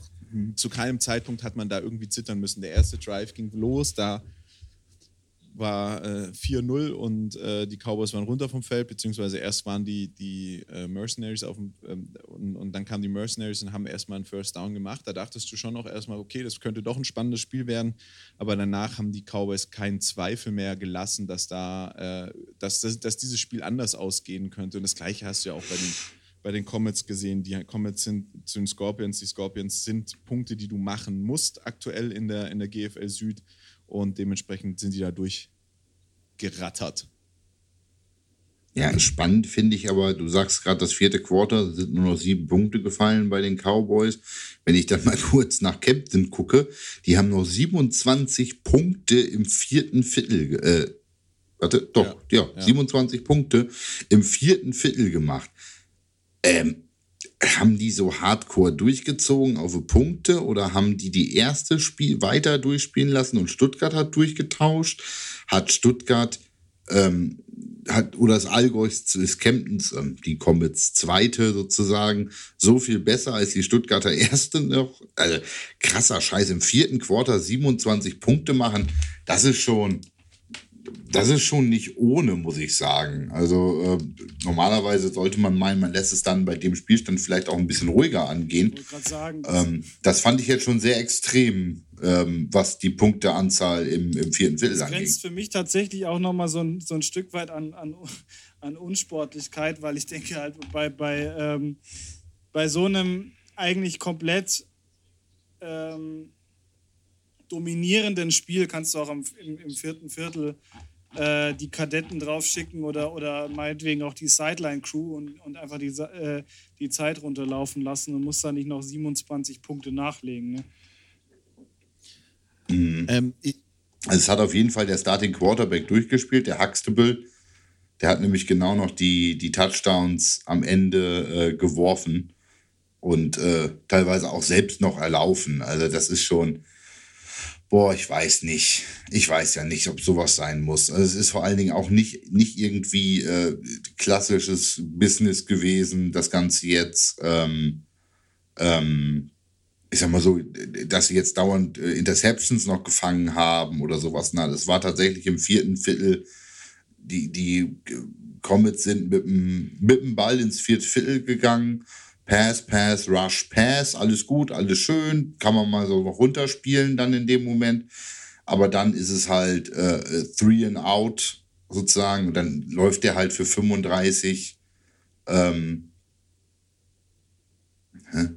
C: zu keinem Zeitpunkt hat man da irgendwie zittern müssen. Der erste Drive ging los, da war äh, 4-0 und äh, die Cowboys waren runter vom Feld, beziehungsweise erst waren die, die äh, Mercenaries auf dem, ähm, und, und, dann kamen die Mercenaries und haben erstmal einen First Down gemacht. Da dachtest du schon auch erstmal, okay, das könnte doch ein spannendes Spiel werden, aber danach haben die Cowboys keinen Zweifel mehr gelassen, dass da, äh, dass, dass, dass dieses Spiel anders ausgehen könnte. Und das gleiche hast du ja auch bei den bei den Comets gesehen. Die Comets sind zu den Scorpions. Die Scorpions sind Punkte, die du machen musst aktuell in der, in der GFL Süd und dementsprechend sind die da durchgerattert.
B: Ja, spannend finde ich aber, du sagst gerade, das vierte Quarter sind nur noch sieben Punkte gefallen bei den Cowboys. Wenn ich dann mal kurz nach Captain gucke, die haben noch 27 Punkte im vierten Viertel, äh, warte, doch, ja, ja, ja. 27 Punkte im vierten Viertel gemacht. Ähm, haben die so hardcore durchgezogen auf Punkte oder haben die die erste Spiel weiter durchspielen lassen und Stuttgart hat durchgetauscht? Hat Stuttgart ähm, hat oder das Allgäu des Kemptens, ähm, die Comets zweite sozusagen, so viel besser als die Stuttgarter erste noch? Also krasser Scheiß im vierten Quarter 27 Punkte machen, das ist schon das ist schon nicht ohne, muss ich sagen. Also äh, normalerweise sollte man meinen, man lässt es dann bei dem Spielstand vielleicht auch ein bisschen ruhiger angehen. Sagen, ähm, das fand ich jetzt schon sehr extrem, ähm, was die Punkteanzahl im, im vierten Viertel
A: angeht. Das grenzt für mich tatsächlich auch nochmal so ein, so ein Stück weit an, an, an Unsportlichkeit, weil ich denke halt bei, bei, ähm, bei so einem eigentlich komplett ähm, dominierenden Spiel kannst du auch im, im, im vierten Viertel äh, die Kadetten draufschicken oder, oder meinetwegen auch die Sideline-Crew und, und einfach die, äh, die Zeit runterlaufen lassen und musst da nicht noch 27 Punkte nachlegen. Ne?
B: Mhm. Ähm, also es hat auf jeden Fall der Starting Quarterback durchgespielt, der Huxtable. Der hat nämlich genau noch die, die Touchdowns am Ende äh, geworfen und äh, teilweise auch selbst noch erlaufen. Also das ist schon, Boah, ich weiß nicht. Ich weiß ja nicht, ob sowas sein muss. Also es ist vor allen Dingen auch nicht, nicht irgendwie äh, klassisches Business gewesen, das Ganze jetzt, ähm, ähm, ich sag mal so, dass sie jetzt dauernd äh, Interceptions noch gefangen haben oder sowas. Na, das war tatsächlich im vierten Viertel. Die, die Comets sind mit dem, mit dem Ball ins vierte Viertel gegangen Pass, Pass, Rush, Pass, alles gut, alles schön, kann man mal so noch runterspielen dann in dem Moment. Aber dann ist es halt äh, Three and Out sozusagen und dann läuft der halt für 35. Ähm, hä?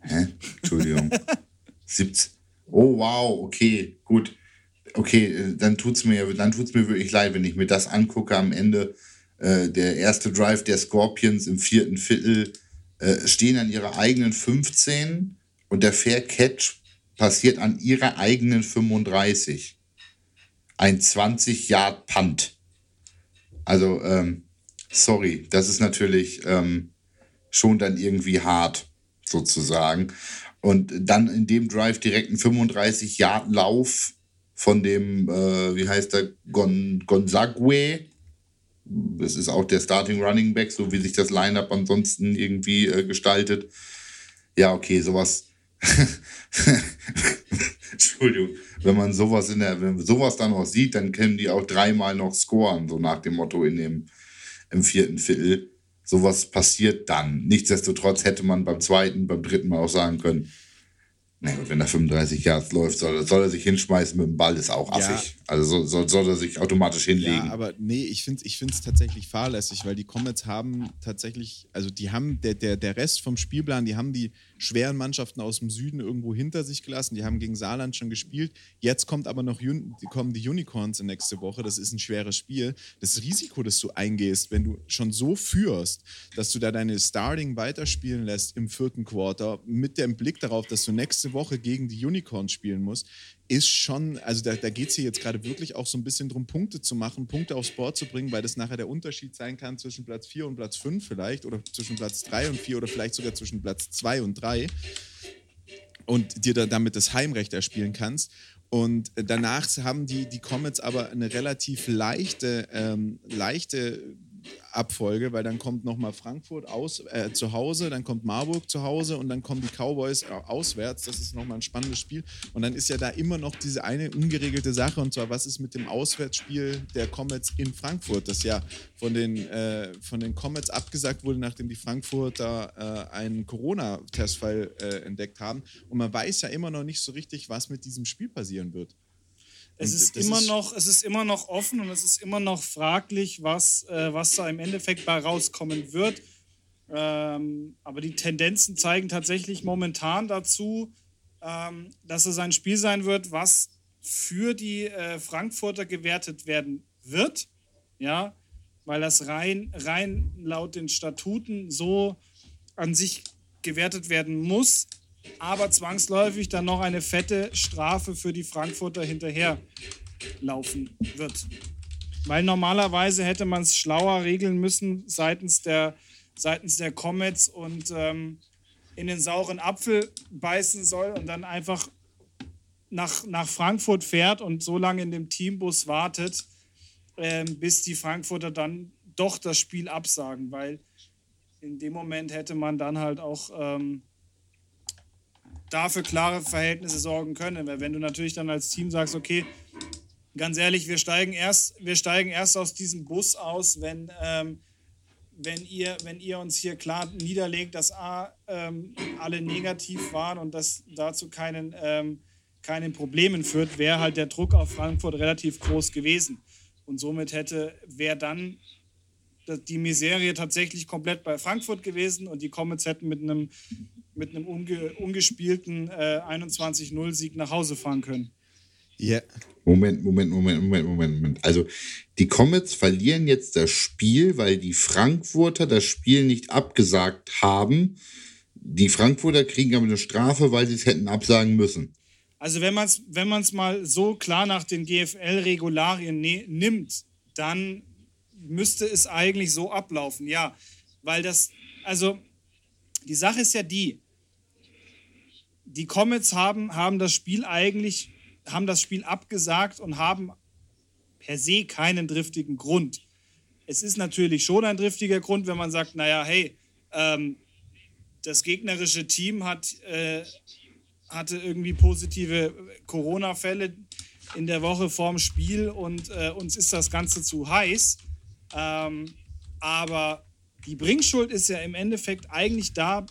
B: Hä? Entschuldigung. 17. Oh, wow, okay, gut. Okay, äh, dann tut es mir, mir wirklich leid, wenn ich mir das angucke am Ende äh, der erste Drive der Scorpions im vierten Viertel äh, stehen an ihrer eigenen 15 und der Fair Catch passiert an ihrer eigenen 35. Ein 20 Yard Punt. Also, ähm, sorry, das ist natürlich ähm, schon dann irgendwie hart, sozusagen. Und dann in dem Drive direkt einen 35 Yard Lauf von dem, äh, wie heißt der, Gon Gonzague. Das ist auch der Starting Running Back, so wie sich das Lineup ansonsten irgendwie äh, gestaltet. Ja, okay, sowas. Entschuldigung, wenn man sowas in der, wenn sowas dann auch sieht, dann können die auch dreimal noch scoren, so nach dem Motto in dem im vierten Viertel. Sowas passiert dann. Nichtsdestotrotz hätte man beim zweiten, beim dritten Mal auch sagen können, na gut, wenn er 35 Yards läuft, soll, soll, er sich hinschmeißen mit dem Ball, ist auch affig. Ja. Also soll, soll, er sich automatisch hinlegen.
C: Ja, aber nee, ich finde es ich tatsächlich fahrlässig, weil die Comets haben tatsächlich, also die haben, der, der, der Rest vom Spielplan, die haben die schweren Mannschaften aus dem Süden irgendwo hinter sich gelassen. Die haben gegen Saarland schon gespielt. Jetzt kommt aber noch kommen die Unicorns in nächste Woche. Das ist ein schweres Spiel. Das Risiko, das du eingehst, wenn du schon so führst, dass du da deine Starting weiterspielen lässt im vierten Quarter mit dem Blick darauf, dass du nächste Woche gegen die Unicorns spielen musst, ist schon, also da, da geht es hier jetzt gerade wirklich auch so ein bisschen darum, Punkte zu machen, Punkte aufs Board zu bringen, weil das nachher der Unterschied sein kann zwischen Platz 4 und Platz 5 vielleicht oder zwischen Platz 3 und 4 oder vielleicht sogar zwischen Platz 2 und 3 und dir da damit das Heimrecht erspielen kannst. Und danach haben die, die Comets aber eine relativ leichte, ähm, leichte Abfolge, weil dann kommt nochmal Frankfurt aus, äh, zu Hause, dann kommt Marburg zu Hause und dann kommen die Cowboys äh, auswärts. Das ist nochmal ein spannendes Spiel. Und dann ist ja da immer noch diese eine ungeregelte Sache und zwar, was ist mit dem Auswärtsspiel der Comets in Frankfurt, das ja von den, äh, von den Comets abgesagt wurde, nachdem die Frankfurter äh, einen Corona-Testfall äh, entdeckt haben. Und man weiß ja immer noch nicht so richtig, was mit diesem Spiel passieren wird.
A: Es ist, immer ist noch, es ist immer noch offen und es ist immer noch fraglich, was, äh, was da im Endeffekt bei rauskommen wird. Ähm, aber die Tendenzen zeigen tatsächlich momentan dazu, ähm, dass es ein Spiel sein wird, was für die äh, Frankfurter gewertet werden wird. Ja, weil das rein, rein laut den Statuten so an sich gewertet werden muss aber zwangsläufig dann noch eine fette Strafe für die Frankfurter hinterher laufen wird. Weil normalerweise hätte man es schlauer regeln müssen seitens der, seitens der Comets und ähm, in den sauren Apfel beißen soll und dann einfach nach, nach Frankfurt fährt und so lange in dem Teambus wartet, ähm, bis die Frankfurter dann doch das Spiel absagen, weil in dem Moment hätte man dann halt auch ähm, dafür klare Verhältnisse sorgen können. Weil wenn du natürlich dann als Team sagst, okay, ganz ehrlich, wir steigen erst, wir steigen erst aus diesem Bus aus, wenn, ähm, wenn, ihr, wenn ihr uns hier klar niederlegt, dass A, ähm, alle negativ waren und das dazu keinen, ähm, keinen Problemen führt, wäre halt der Druck auf Frankfurt relativ groß gewesen. Und somit hätte, wäre dann die Miserie tatsächlich komplett bei Frankfurt gewesen und die Comets hätten mit einem mit einem unge ungespielten äh, 21-0-Sieg nach Hause fahren können.
B: Ja. Moment, Moment, Moment, Moment, Moment, Moment. Also die Comets verlieren jetzt das Spiel, weil die Frankfurter das Spiel nicht abgesagt haben. Die Frankfurter kriegen aber eine Strafe, weil sie es hätten absagen müssen.
A: Also wenn man es wenn mal so klar nach den GFL-Regularien ne nimmt, dann müsste es eigentlich so ablaufen, ja. Weil das, also die Sache ist ja die, die Comets haben, haben das Spiel eigentlich, haben das Spiel abgesagt und haben per se keinen driftigen Grund. Es ist natürlich schon ein driftiger Grund, wenn man sagt, naja, hey, ähm, das gegnerische Team hat, äh, hatte irgendwie positive Corona-Fälle in der Woche vorm Spiel und äh, uns ist das Ganze zu heiß. Ähm, aber die Bringschuld ist ja im Endeffekt eigentlich da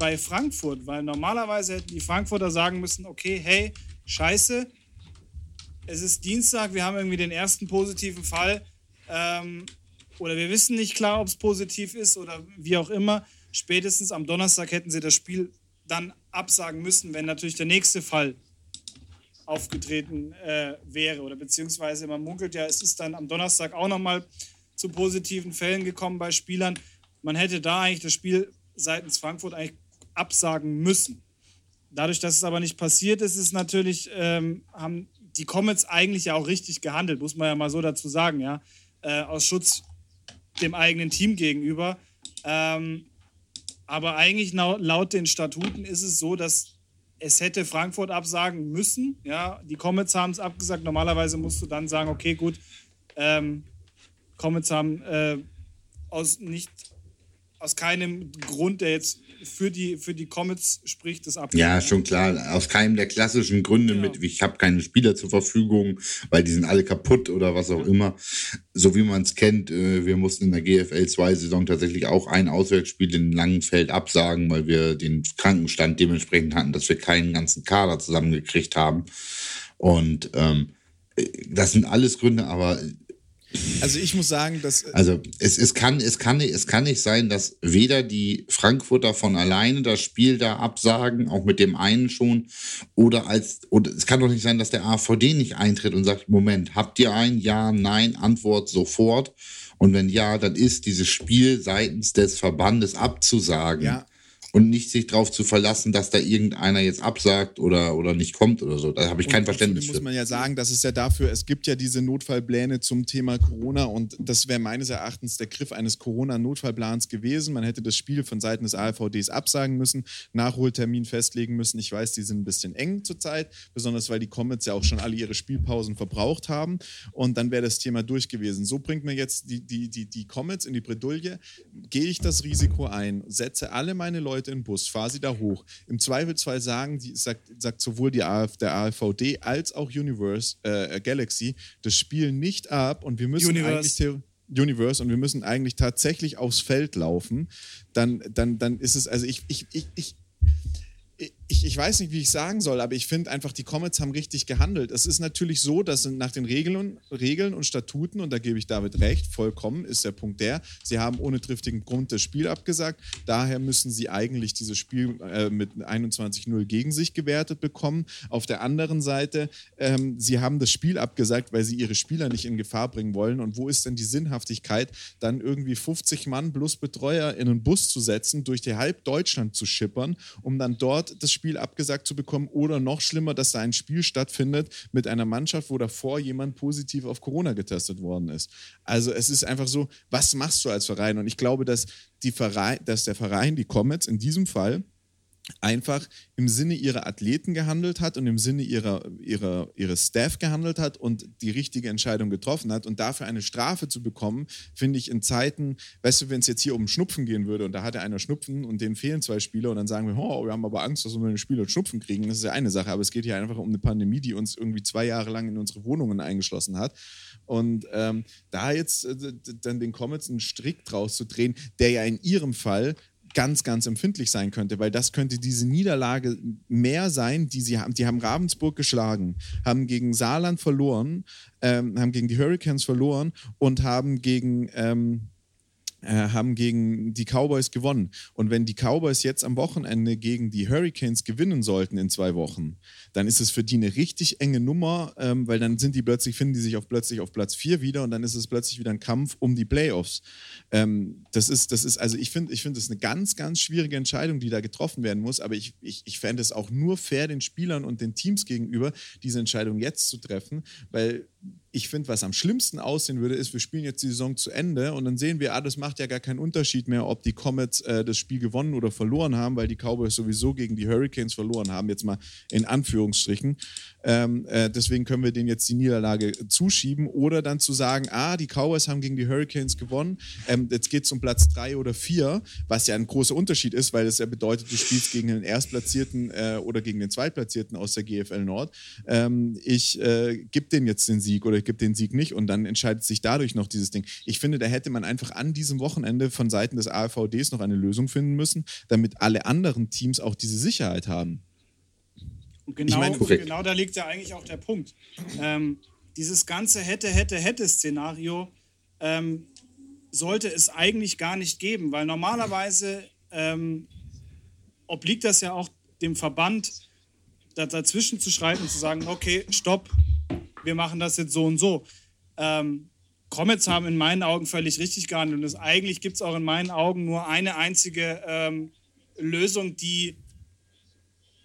A: bei Frankfurt, weil normalerweise hätten die Frankfurter sagen müssen, okay, hey, scheiße, es ist Dienstag, wir haben irgendwie den ersten positiven Fall ähm, oder wir wissen nicht klar, ob es positiv ist oder wie auch immer. Spätestens am Donnerstag hätten sie das Spiel dann absagen müssen, wenn natürlich der nächste Fall aufgetreten äh, wäre oder beziehungsweise man munkelt ja, es ist dann am Donnerstag auch nochmal zu positiven Fällen gekommen bei Spielern. Man hätte da eigentlich das Spiel seitens Frankfurt eigentlich absagen müssen. Dadurch, dass es aber nicht passiert ist, ist natürlich, ähm, haben die Comets eigentlich ja auch richtig gehandelt, muss man ja mal so dazu sagen, ja. Äh, aus Schutz dem eigenen Team gegenüber. Ähm, aber eigentlich laut, den Statuten ist es so, dass es hätte Frankfurt absagen müssen. Ja, die Comets haben es abgesagt. Normalerweise musst du dann sagen, okay, gut, ähm, Comets haben äh, aus nicht aus keinem Grund, der jetzt für die, für die Comets spricht, das ab.
B: Ja, schon klar. Aus keinem der klassischen Gründe ja. mit, ich habe keine Spieler zur Verfügung, weil die sind alle kaputt oder was auch ja. immer. So wie man es kennt, äh, wir mussten in der GFL 2-Saison tatsächlich auch ein Auswärtsspiel in Langenfeld absagen, weil wir den Krankenstand dementsprechend hatten, dass wir keinen ganzen Kader zusammengekriegt haben. Und ähm, äh, das sind alles Gründe, aber
C: also ich muss sagen, dass.
B: Äh, also es, es, kann, es, kann, es kann nicht sein, dass weder die Frankfurter von alleine das Spiel da absagen, auch mit dem einen schon, oder als oder es kann doch nicht sein, dass der AVD nicht eintritt und sagt, Moment, habt ihr ein Ja, Nein, Antwort sofort. Und wenn ja, dann ist dieses Spiel seitens des Verbandes abzusagen. Ja, und nicht sich darauf zu verlassen, dass da irgendeiner jetzt absagt oder, oder nicht kommt oder so. Da habe ich kein Verständnis
C: für. muss man ja sagen, das ist ja dafür, es gibt ja diese Notfallpläne zum Thema Corona und das wäre meines Erachtens der Griff eines Corona-Notfallplans gewesen. Man hätte das Spiel von Seiten des AVDs absagen müssen, Nachholtermin festlegen müssen. Ich weiß, die sind ein bisschen eng zurzeit, besonders weil die Comets ja auch schon alle ihre Spielpausen verbraucht haben und dann wäre das Thema durch gewesen. So bringt mir jetzt die, die, die, die Comets in die Bredouille. Gehe ich das Risiko ein, setze alle meine Leute Leute in den Bus, fahr sie da hoch. Im Zweifelsfall sagen, die, sagt, sagt sowohl die AF, der AfVD als auch Universe, äh, Galaxy das Spiel nicht ab und wir müssen Universe. eigentlich Universe und wir müssen eigentlich tatsächlich aufs Feld laufen, dann, dann, dann ist es, also ich, ich, ich, ich ich, ich weiß nicht, wie ich sagen soll, aber ich finde einfach, die Comets haben richtig gehandelt. Es ist natürlich so, dass nach den Regeln, Regeln und Statuten, und da gebe ich David recht, vollkommen ist der Punkt der, sie haben ohne triftigen Grund das Spiel abgesagt. Daher müssen sie eigentlich dieses Spiel äh, mit 21-0 gegen sich gewertet bekommen. Auf der anderen Seite, ähm, sie haben das Spiel abgesagt, weil sie ihre Spieler nicht in Gefahr bringen wollen. Und wo ist denn die Sinnhaftigkeit, dann irgendwie 50 Mann plus Betreuer in einen Bus zu setzen, durch die halb Deutschland zu schippern, um dann dort das Spiel abgesagt zu bekommen oder noch schlimmer, dass da ein Spiel stattfindet mit einer Mannschaft, wo davor jemand positiv auf Corona getestet worden ist. Also es ist einfach so, was machst du als Verein? Und ich glaube, dass, die Verein, dass der Verein, die Comets in diesem Fall, einfach im Sinne ihrer Athleten gehandelt hat und im Sinne ihrer, ihrer, ihres Staff gehandelt hat und die richtige Entscheidung getroffen hat. Und dafür eine Strafe zu bekommen, finde ich in Zeiten, weißt du, wenn es jetzt hier um Schnupfen gehen würde und da hat einer Schnupfen und denen fehlen zwei Spieler und dann sagen wir, oh, wir haben aber Angst, dass wir einen Spieler Schnupfen kriegen, das ist ja eine Sache, aber es geht hier einfach um eine Pandemie, die uns irgendwie zwei Jahre lang in unsere Wohnungen eingeschlossen hat. Und ähm, da jetzt äh, dann den Comets einen Strick draus zu drehen, der ja in ihrem Fall ganz, ganz empfindlich sein könnte, weil das könnte diese Niederlage mehr sein, die sie haben. Die haben Ravensburg geschlagen, haben gegen Saarland verloren, ähm, haben gegen die Hurricanes verloren und haben gegen ähm, äh, haben gegen die Cowboys gewonnen. Und wenn die Cowboys jetzt am Wochenende gegen die Hurricanes gewinnen sollten in zwei Wochen, dann ist es für die eine richtig enge Nummer, ähm, weil dann sind die plötzlich, finden die sich auf, plötzlich auf Platz 4 wieder und dann ist es plötzlich wieder ein Kampf um die Playoffs. Ähm, das ist, das ist, also ich finde, ich finde das eine ganz, ganz schwierige Entscheidung, die da getroffen werden muss, aber ich, ich, ich fände es auch nur fair den Spielern und den Teams gegenüber, diese Entscheidung jetzt zu treffen, weil ich finde, was am schlimmsten aussehen würde, ist, wir spielen jetzt die Saison zu Ende und dann sehen wir, ah, das macht ja gar keinen Unterschied mehr, ob die Comets äh, das Spiel gewonnen oder verloren haben, weil die Cowboys sowieso gegen die Hurricanes verloren haben, jetzt mal in Anführungsstrichen. Ähm, äh, deswegen können wir denen jetzt die Niederlage zuschieben oder dann zu sagen, ah, die Cowboys haben gegen die Hurricanes gewonnen, ähm, jetzt geht es um Platz drei oder vier, was ja ein großer Unterschied ist, weil es ja bedeutet, du spielst gegen den Erstplatzierten äh, oder gegen den Zweitplatzierten aus der GFL Nord. Ähm, ich äh, gebe denen jetzt den Sieg oder ich gebe den Sieg nicht und dann entscheidet sich dadurch noch dieses Ding. Ich finde, da hätte man einfach an diesem Wochenende von Seiten des AfVDs noch eine Lösung finden müssen, damit alle anderen Teams auch diese Sicherheit haben.
A: Und genau, ich mein, genau da liegt ja eigentlich auch der Punkt. Ähm, dieses ganze hätte, hätte, hätte Szenario ähm, sollte es eigentlich gar nicht geben, weil normalerweise ähm, obliegt das ja auch dem Verband, da, dazwischen zu schreiten und zu sagen, okay, stopp, wir machen das jetzt so und so. Ähm, Comets haben in meinen Augen völlig richtig gehandelt. Und es, eigentlich gibt es auch in meinen Augen nur eine einzige ähm, Lösung, die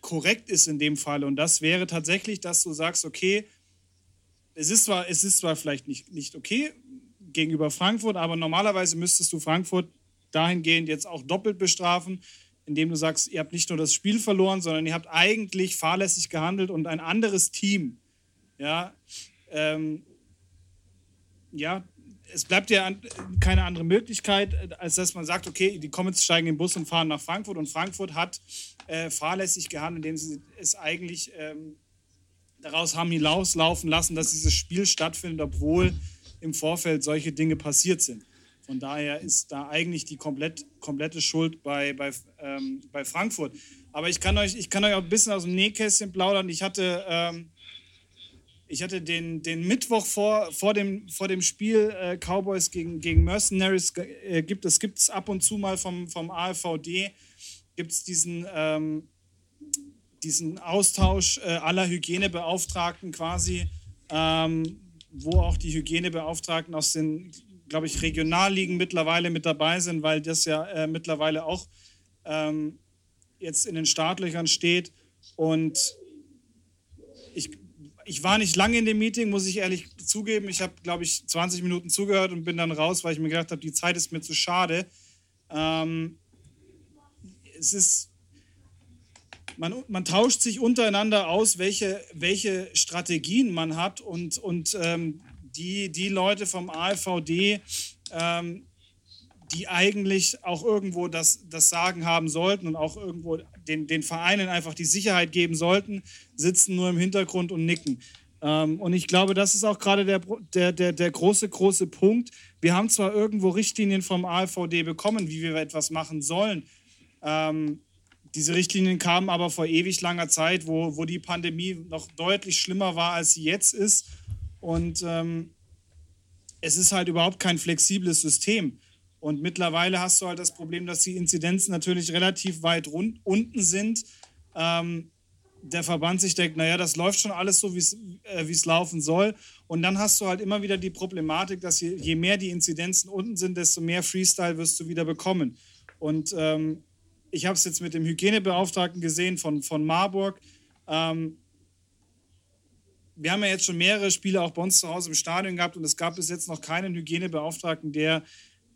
A: korrekt ist in dem Fall. Und das wäre tatsächlich, dass du sagst, okay, es ist zwar, es ist zwar vielleicht nicht, nicht okay gegenüber Frankfurt, aber normalerweise müsstest du Frankfurt dahingehend jetzt auch doppelt bestrafen, indem du sagst, ihr habt nicht nur das Spiel verloren, sondern ihr habt eigentlich fahrlässig gehandelt und ein anderes Team, ja, ähm, ja, es bleibt ja keine andere Möglichkeit, als dass man sagt, okay, die Comets steigen in den Bus und fahren nach Frankfurt und Frankfurt hat äh, fahrlässig gehandelt, indem sie es eigentlich ähm, daraus haben hinauslaufen lassen, dass dieses Spiel stattfindet, obwohl im Vorfeld solche Dinge passiert sind. Von daher ist da eigentlich die komplett, komplette Schuld bei, bei, ähm, bei Frankfurt. Aber ich kann, euch, ich kann euch auch ein bisschen aus dem Nähkästchen plaudern. Ich hatte, ähm, ich hatte den, den Mittwoch vor, vor, dem, vor dem Spiel äh, Cowboys gegen, gegen Mercenaries, äh, gibt es gibt's ab und zu mal vom, vom AFVD, gibt es diesen, ähm, diesen Austausch äh, aller Hygienebeauftragten quasi, ähm, wo auch die Hygienebeauftragten aus den glaube ich, Regionalligen mittlerweile mit dabei sind, weil das ja äh, mittlerweile auch ähm, jetzt in den Startlöchern steht. Und ich, ich war nicht lange in dem Meeting, muss ich ehrlich zugeben. Ich habe, glaube ich, 20 Minuten zugehört und bin dann raus, weil ich mir gedacht habe, die Zeit ist mir zu schade. Ähm, es ist, man, man tauscht sich untereinander aus, welche, welche Strategien man hat und, und ähm, die, die Leute vom AfVD, ähm, die eigentlich auch irgendwo das, das Sagen haben sollten und auch irgendwo den, den Vereinen einfach die Sicherheit geben sollten, sitzen nur im Hintergrund und nicken. Ähm, und ich glaube, das ist auch gerade der, der, der, der große, große Punkt. Wir haben zwar irgendwo Richtlinien vom AfVD bekommen, wie wir etwas machen sollen. Ähm, diese Richtlinien kamen aber vor ewig langer Zeit, wo, wo die Pandemie noch deutlich schlimmer war, als sie jetzt ist. Und ähm, es ist halt überhaupt kein flexibles System. Und mittlerweile hast du halt das Problem, dass die Inzidenzen natürlich relativ weit rund, unten sind. Ähm, der Verband sich denkt, naja, das läuft schon alles so, wie äh, es laufen soll. Und dann hast du halt immer wieder die Problematik, dass je, je mehr die Inzidenzen unten sind, desto mehr Freestyle wirst du wieder bekommen. Und ähm, ich habe es jetzt mit dem Hygienebeauftragten gesehen von, von Marburg. Ähm, wir haben ja jetzt schon mehrere Spiele auch bei uns zu Hause im Stadion gehabt und es gab bis jetzt noch keinen Hygienebeauftragten, der,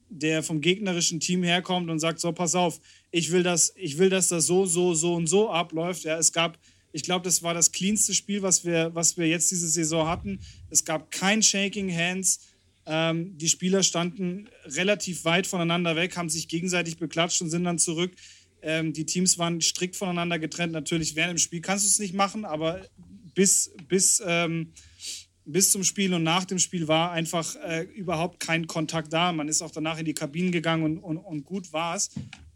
A: der vom gegnerischen Team herkommt und sagt: So, pass auf, ich will, dass, ich will, dass das so, so, so und so abläuft. Ja, es gab, ich glaube, das war das cleanste Spiel, was wir, was wir jetzt diese Saison hatten. Es gab kein Shaking Hands. Ähm, die Spieler standen relativ weit voneinander weg, haben sich gegenseitig beklatscht und sind dann zurück. Ähm, die Teams waren strikt voneinander getrennt. Natürlich während dem Spiel kannst du es nicht machen, aber bis, bis, ähm, bis zum Spiel und nach dem Spiel war einfach äh, überhaupt kein Kontakt da. Man ist auch danach in die Kabinen gegangen und, und, und gut war es.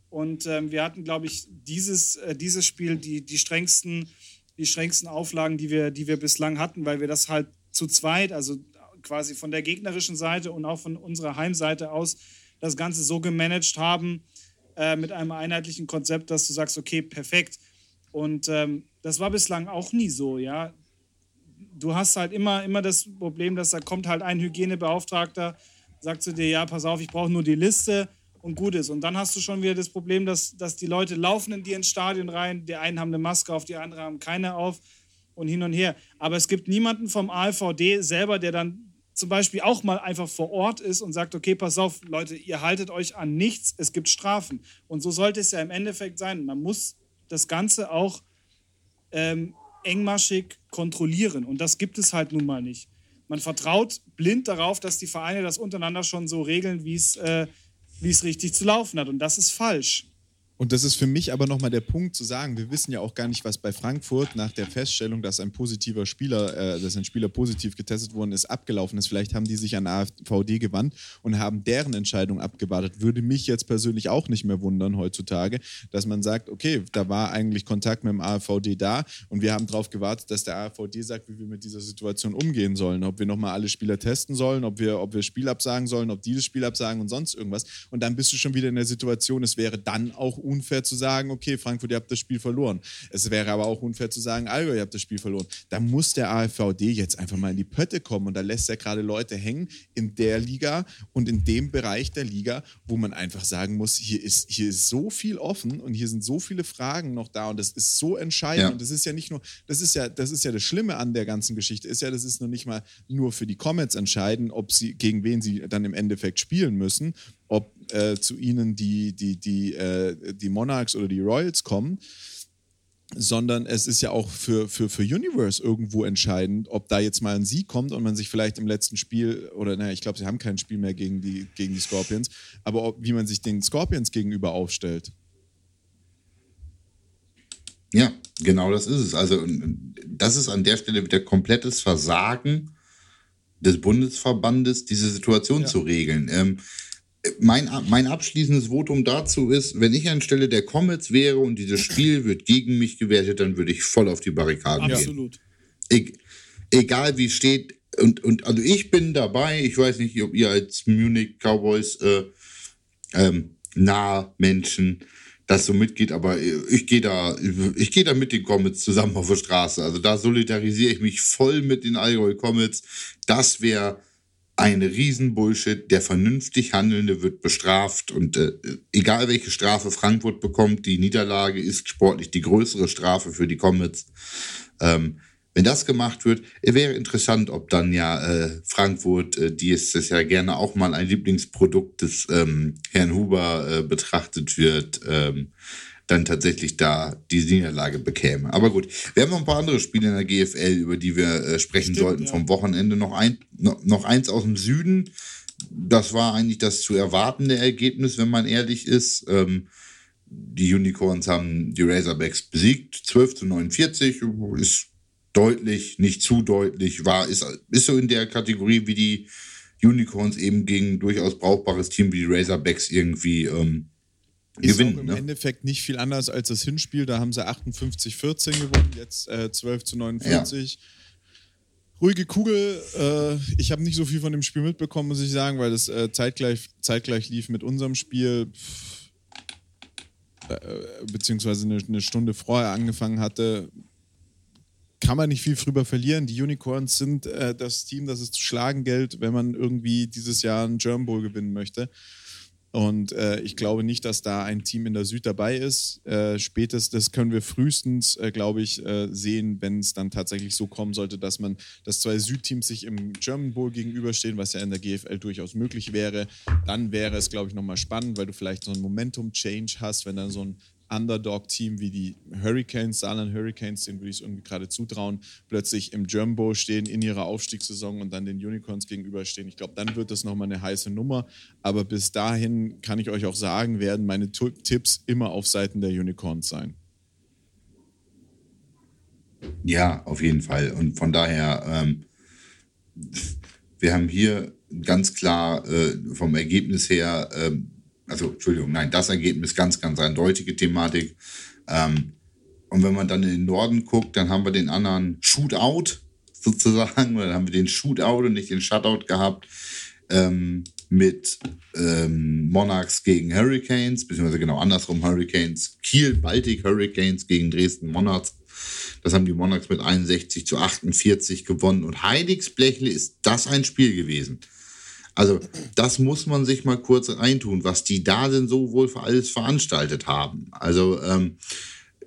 A: Und ähm, wir hatten, glaube ich, dieses, äh, dieses Spiel die, die, strengsten, die strengsten Auflagen, die wir, die wir bislang hatten, weil wir das halt zu zweit, also quasi von der gegnerischen Seite und auch von unserer Heimseite aus, das Ganze so gemanagt haben äh, mit einem einheitlichen Konzept, dass du sagst, okay, perfekt. Und ähm, das war bislang auch nie so, ja. Du hast halt immer, immer das Problem, dass da kommt halt ein Hygienebeauftragter, sagt zu dir, ja, pass auf, ich brauche nur die Liste und gut ist. Und dann hast du schon wieder das Problem, dass, dass die Leute laufen in dir ins Stadion rein, die einen haben eine Maske auf, die anderen haben keine auf und hin und her. Aber es gibt niemanden vom AVD selber, der dann zum Beispiel auch mal einfach vor Ort ist und sagt, okay, pass auf, Leute, ihr haltet euch an nichts, es gibt Strafen. Und so sollte es ja im Endeffekt sein. Man muss das Ganze auch ähm, engmaschig kontrollieren. Und das gibt es halt nun mal nicht. Man vertraut blind darauf, dass die Vereine das untereinander schon so regeln, wie äh, es richtig zu laufen hat. Und das ist falsch.
C: Und das ist für mich aber nochmal der Punkt zu sagen, wir wissen ja auch gar nicht, was bei Frankfurt nach der Feststellung, dass ein positiver Spieler, äh, dass ein Spieler positiv getestet worden ist, abgelaufen ist. Vielleicht haben die sich an AfVD gewandt und haben deren Entscheidung abgewartet. Würde mich jetzt persönlich auch nicht mehr wundern heutzutage, dass man sagt, okay, da war eigentlich Kontakt mit dem AfVD da und wir haben darauf gewartet, dass der AfVD sagt, wie wir mit dieser Situation umgehen sollen. Ob wir nochmal alle Spieler testen sollen, ob wir, ob wir Spiel absagen sollen, ob die das Spiel absagen und sonst irgendwas. Und dann bist du schon wieder in der Situation, es wäre dann auch unfair zu sagen, okay, Frankfurt, ihr habt das Spiel verloren. Es wäre aber auch unfair zu sagen, Allgäu, ihr habt das Spiel verloren. Da muss der AfVD jetzt einfach mal in die Pötte kommen und da lässt er gerade Leute hängen in der Liga und in dem Bereich der Liga, wo man einfach sagen muss, hier ist, hier ist so viel offen und hier sind so viele Fragen noch da und das ist so entscheidend. Ja. Und das ist ja nicht nur, das ist ja, das ist ja das Schlimme an der ganzen Geschichte, ist ja, das ist noch nicht mal nur für die Comets entscheiden, ob sie, gegen wen sie dann im Endeffekt spielen müssen, ob äh, zu ihnen die, die, die, äh, die Monarchs oder die Royals kommen, sondern es ist ja auch für, für, für Universe irgendwo entscheidend, ob da jetzt mal ein Sieg kommt und man sich vielleicht im letzten Spiel, oder naja, ich glaube, sie haben kein Spiel mehr gegen die, gegen die Scorpions, aber ob, wie man sich den Scorpions gegenüber aufstellt.
B: Ja, genau das ist es. Also, das ist an der Stelle wieder komplettes Versagen des Bundesverbandes, diese Situation ja. zu regeln. Ähm, mein, mein abschließendes Votum dazu ist, wenn ich anstelle der Comets wäre und dieses Spiel wird gegen mich gewertet, dann würde ich voll auf die Barrikaden Absolut. gehen. Absolut. E egal wie steht, und, und also ich bin dabei, ich weiß nicht, ob ihr als Munich Cowboys äh, ähm, nah Menschen das so mitgeht, aber ich gehe da, ich gehe da mit den Comets zusammen auf der Straße. Also da solidarisiere ich mich voll mit den Allgäu Comets. Das wäre ein Riesenbullshit. Der vernünftig Handelnde wird bestraft und äh, egal welche Strafe Frankfurt bekommt, die Niederlage ist sportlich die größere Strafe für die Comets. Ähm, wenn das gemacht wird, wäre interessant, ob dann ja äh, Frankfurt, äh, die ist das ja gerne auch mal ein Lieblingsprodukt des ähm, Herrn Huber äh, betrachtet wird, ähm, dann tatsächlich da die Niederlage bekäme. Aber gut, wir haben noch ein paar andere Spiele in der GFL, über die wir äh, sprechen Stimmt, sollten ja. vom Wochenende. Noch, ein, noch, noch eins aus dem Süden. Das war eigentlich das zu erwartende Ergebnis, wenn man ehrlich ist. Ähm, die Unicorns haben die Razorbacks besiegt. 12 zu 49 ist deutlich, nicht zu deutlich, war, ist, ist so in der Kategorie wie die Unicorns eben gegen durchaus brauchbares Team wie die Razorbacks irgendwie ähm, gewinnen.
C: im ne? Endeffekt nicht viel anders als das Hinspiel. Da haben sie 58-14 gewonnen, jetzt äh, 12 zu 49. Ja. Ruhige Kugel. Äh, ich habe nicht so viel von dem Spiel mitbekommen, muss ich sagen, weil das äh, zeitgleich, zeitgleich lief mit unserem Spiel. Äh, beziehungsweise eine, eine Stunde vorher angefangen hatte kann man nicht viel drüber verlieren. Die Unicorns sind äh, das Team, das es zu schlagen gilt, wenn man irgendwie dieses Jahr einen German Bowl gewinnen möchte. Und äh, ich glaube nicht, dass da ein Team in der Süd dabei ist. Äh, spätestens, können wir frühestens, äh, glaube ich, äh, sehen, wenn es dann tatsächlich so kommen sollte, dass man, dass zwei Südteams sich im German Bowl gegenüberstehen, was ja in der GFL durchaus möglich wäre. Dann wäre es, glaube ich, nochmal spannend, weil du vielleicht so einen Momentum-Change hast, wenn dann so ein Underdog-Team wie die Hurricanes, Saarland Hurricanes, denen würde ich es irgendwie gerade zutrauen, plötzlich im Jumbo stehen in ihrer Aufstiegssaison und dann den Unicorns gegenüberstehen. Ich glaube, dann wird das nochmal eine heiße Nummer. Aber bis dahin kann ich euch auch sagen, werden meine Tipps immer auf Seiten der Unicorns sein.
B: Ja, auf jeden Fall. Und von daher, ähm, wir haben hier ganz klar äh, vom Ergebnis her ähm, also Entschuldigung, nein, das Ergebnis ganz, ganz eindeutige Thematik. Ähm, und wenn man dann in den Norden guckt, dann haben wir den anderen Shootout sozusagen, oder dann haben wir den Shootout und nicht den Shutout gehabt ähm, mit ähm, Monarchs gegen Hurricanes, beziehungsweise genau andersrum Hurricanes, Kiel Baltic Hurricanes gegen Dresden Monarchs. Das haben die Monarchs mit 61 zu 48 gewonnen. Und Heiligsblechle ist das ein Spiel gewesen. Also das muss man sich mal kurz eintun, was die da denn so wohl für alles veranstaltet haben. Also ähm,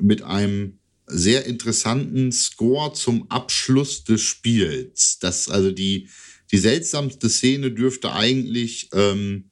B: mit einem sehr interessanten Score zum Abschluss des Spiels. Das also die die seltsamste Szene dürfte eigentlich ähm,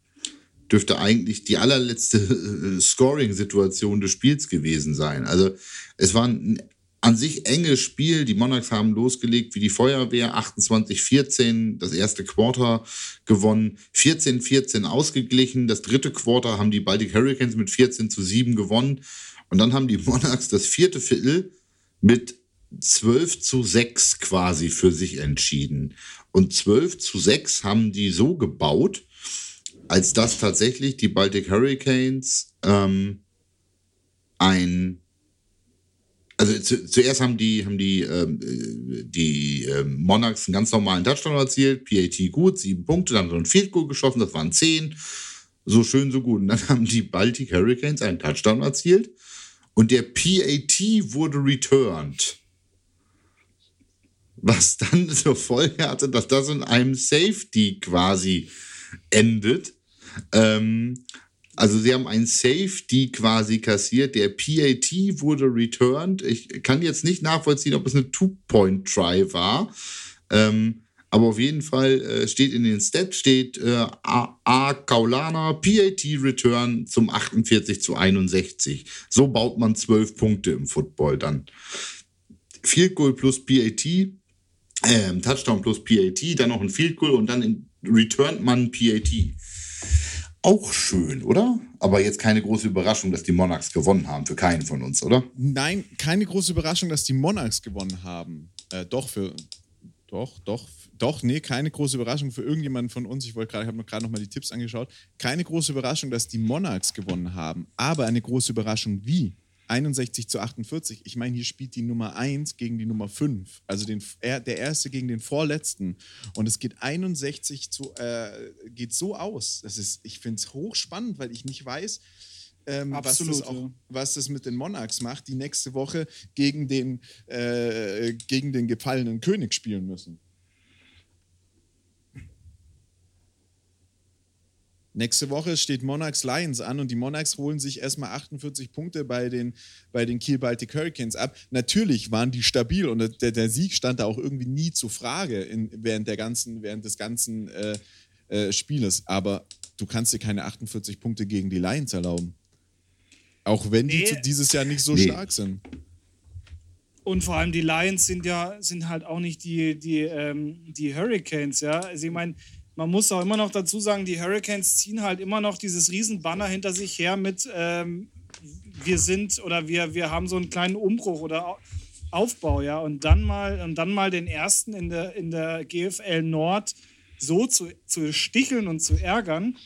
B: dürfte eigentlich die allerletzte äh, Scoring-Situation des Spiels gewesen sein. Also es war ein an sich enges Spiel. Die Monarchs haben losgelegt wie die Feuerwehr. 28-14 das erste Quarter gewonnen. 14-14 ausgeglichen. Das dritte Quarter haben die Baltic Hurricanes mit 14 zu 7 gewonnen. Und dann haben die Monarchs das vierte Viertel mit 12 zu 6 quasi für sich entschieden. Und 12 zu 6 haben die so gebaut, als dass tatsächlich die Baltic Hurricanes ähm, ein also zu, zuerst haben die, haben die, ähm, die ähm, Monarchs einen ganz normalen Touchdown erzielt, PAT gut, sieben Punkte, dann so ein Field Goal geschossen, das waren zehn. so schön, so gut. Und dann haben die Baltic Hurricanes einen Touchdown erzielt und der PAT wurde returned. Was dann zur Folge hatte, dass das in einem Safety quasi endet. Ähm, also sie haben ein Safety quasi kassiert. Der PAT wurde returned. Ich kann jetzt nicht nachvollziehen, ob es eine Two-Point-Try war. Ähm, aber auf jeden Fall äh, steht in den Stats, steht äh, A, A. Kaulana, PAT Return zum 48 zu 61. So baut man 12 Punkte im Football dann. Field Goal plus PAT, äh, Touchdown plus PAT, dann noch ein Field Goal und dann in, returnt man PAT. Auch schön, oder? Aber jetzt keine große Überraschung, dass die Monarchs gewonnen haben, für keinen von uns, oder?
C: Nein, keine große Überraschung, dass die Monarchs gewonnen haben. Äh, doch, für. Doch, doch, doch, nee, keine große Überraschung für irgendjemanden von uns. Ich wollte gerade, ich habe mir gerade noch mal die Tipps angeschaut. Keine große Überraschung, dass die Monarchs gewonnen haben, aber eine große Überraschung wie 61 zu 48. Ich meine, hier spielt die Nummer 1 gegen die Nummer 5. Also den, der erste gegen den vorletzten. Und es geht 61 zu, äh, geht so aus. Das ist, ich finde es hochspannend, weil ich nicht weiß, ähm, was, das auch, was das mit den Monarchs macht, die nächste Woche gegen den, äh, gegen den gefallenen König spielen müssen. Nächste Woche steht Monarchs Lions an und die Monarchs holen sich erstmal 48 Punkte bei den, bei den Kiel Baltic Hurricanes ab. Natürlich waren die stabil und der, der Sieg stand da auch irgendwie nie zur Frage in, während, der ganzen, während des ganzen äh, äh, Spieles. Aber du kannst dir keine 48 Punkte gegen die Lions erlauben. Auch wenn nee. die dieses Jahr nicht so nee. stark sind.
A: Und vor allem die Lions sind ja sind halt auch nicht die, die, ähm, die Hurricanes, ja. Also ich meine, man muss auch immer noch dazu sagen, die Hurricanes ziehen halt immer noch dieses Riesenbanner hinter sich her mit ähm, wir sind oder wir, wir haben so einen kleinen Umbruch oder Aufbau, ja. Und dann mal, und dann mal den ersten in der, in der GFL Nord so zu, zu sticheln und zu ärgern.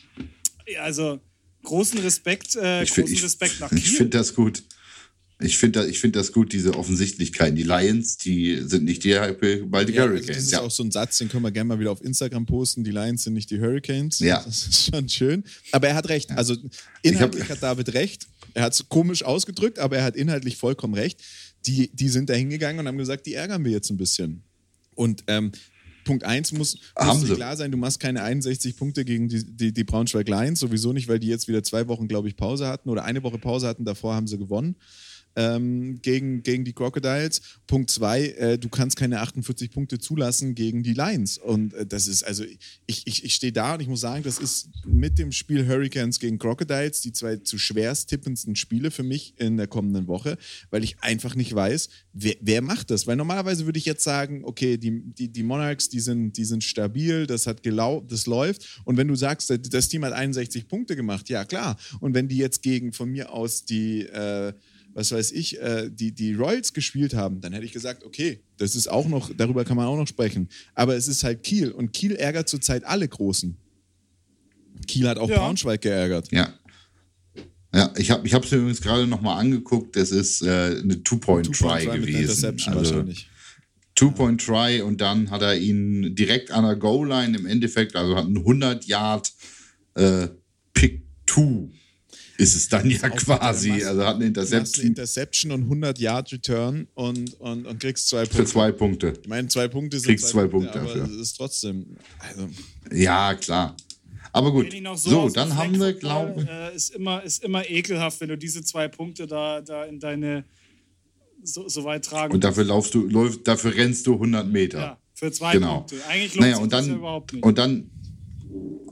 A: Also großen Respekt, äh, großen
B: find,
A: Respekt nach
B: Kiel. Ich finde das gut. Ich finde ich find das gut, diese Offensichtlichkeiten. Die Lions, die sind nicht die Baltic ja, Hurricanes. Also
C: das ist ja. auch so ein Satz, den können wir gerne mal wieder auf Instagram posten. Die Lions sind nicht die Hurricanes.
B: Ja.
C: Das ist schon schön. Aber er hat recht. Also inhaltlich hab, hat David recht. Er hat es komisch ausgedrückt, aber er hat inhaltlich vollkommen recht. Die, die sind da hingegangen und haben gesagt, die ärgern wir jetzt ein bisschen. Und ähm, Punkt 1 muss, muss klar sein, du machst keine 61 Punkte gegen die, die, die Braunschweig Lions, sowieso nicht, weil die jetzt wieder zwei Wochen, glaube ich, Pause hatten oder eine Woche Pause hatten, davor haben sie gewonnen ähm, gegen, gegen die Crocodiles. Punkt zwei, äh, du kannst keine 48 Punkte zulassen gegen die Lions. Und äh, das ist, also ich, ich, ich stehe da und ich muss sagen, das ist mit dem Spiel Hurricanes gegen Crocodiles die zwei zu schwerst tippendsten Spiele für mich in der kommenden Woche, weil ich einfach nicht weiß, wer, wer macht das? Weil normalerweise würde ich jetzt sagen, okay, die, die, die Monarchs, die sind, die sind stabil, das hat gelau das läuft. Und wenn du sagst, das Team hat 61 Punkte gemacht, ja klar. Und wenn die jetzt gegen von mir aus die äh, was weiß ich, äh, die, die Royals gespielt haben, dann hätte ich gesagt, okay, das ist auch noch, darüber kann man auch noch sprechen. Aber es ist halt Kiel und Kiel ärgert zurzeit alle Großen. Kiel hat auch ja. Braunschweig geärgert.
B: Ja. Ja, ich habe es mir übrigens gerade nochmal angeguckt. Das ist äh, eine Two-Point-Try Two gewesen. Also. Two-Point-Try und dann hat er ihn direkt an der Goal-Line im Endeffekt, also hat einen 100 Yard äh, Pick-Two ist es dann ja quasi. Also hat eine Interception.
C: Eine Interception und 100 Yard Return und, und, und kriegst zwei
B: Punkte. Für zwei Punkte.
C: Ich meine, zwei Punkte sind
B: kriegst zwei, Punkte, Punkte
C: aber es ist trotzdem. Also.
B: Ja, klar. Aber gut. So, so dann haben wir, glaube ich.
A: Äh, ist, immer, ist immer ekelhaft, wenn du diese zwei Punkte da, da in deine so, so weit tragen
B: Und dafür laufst du, läuf, dafür rennst du 100 Meter. Ja,
A: für zwei genau. Punkte. Eigentlich
B: lohnt naja, und dann, das ja überhaupt nicht. Und dann,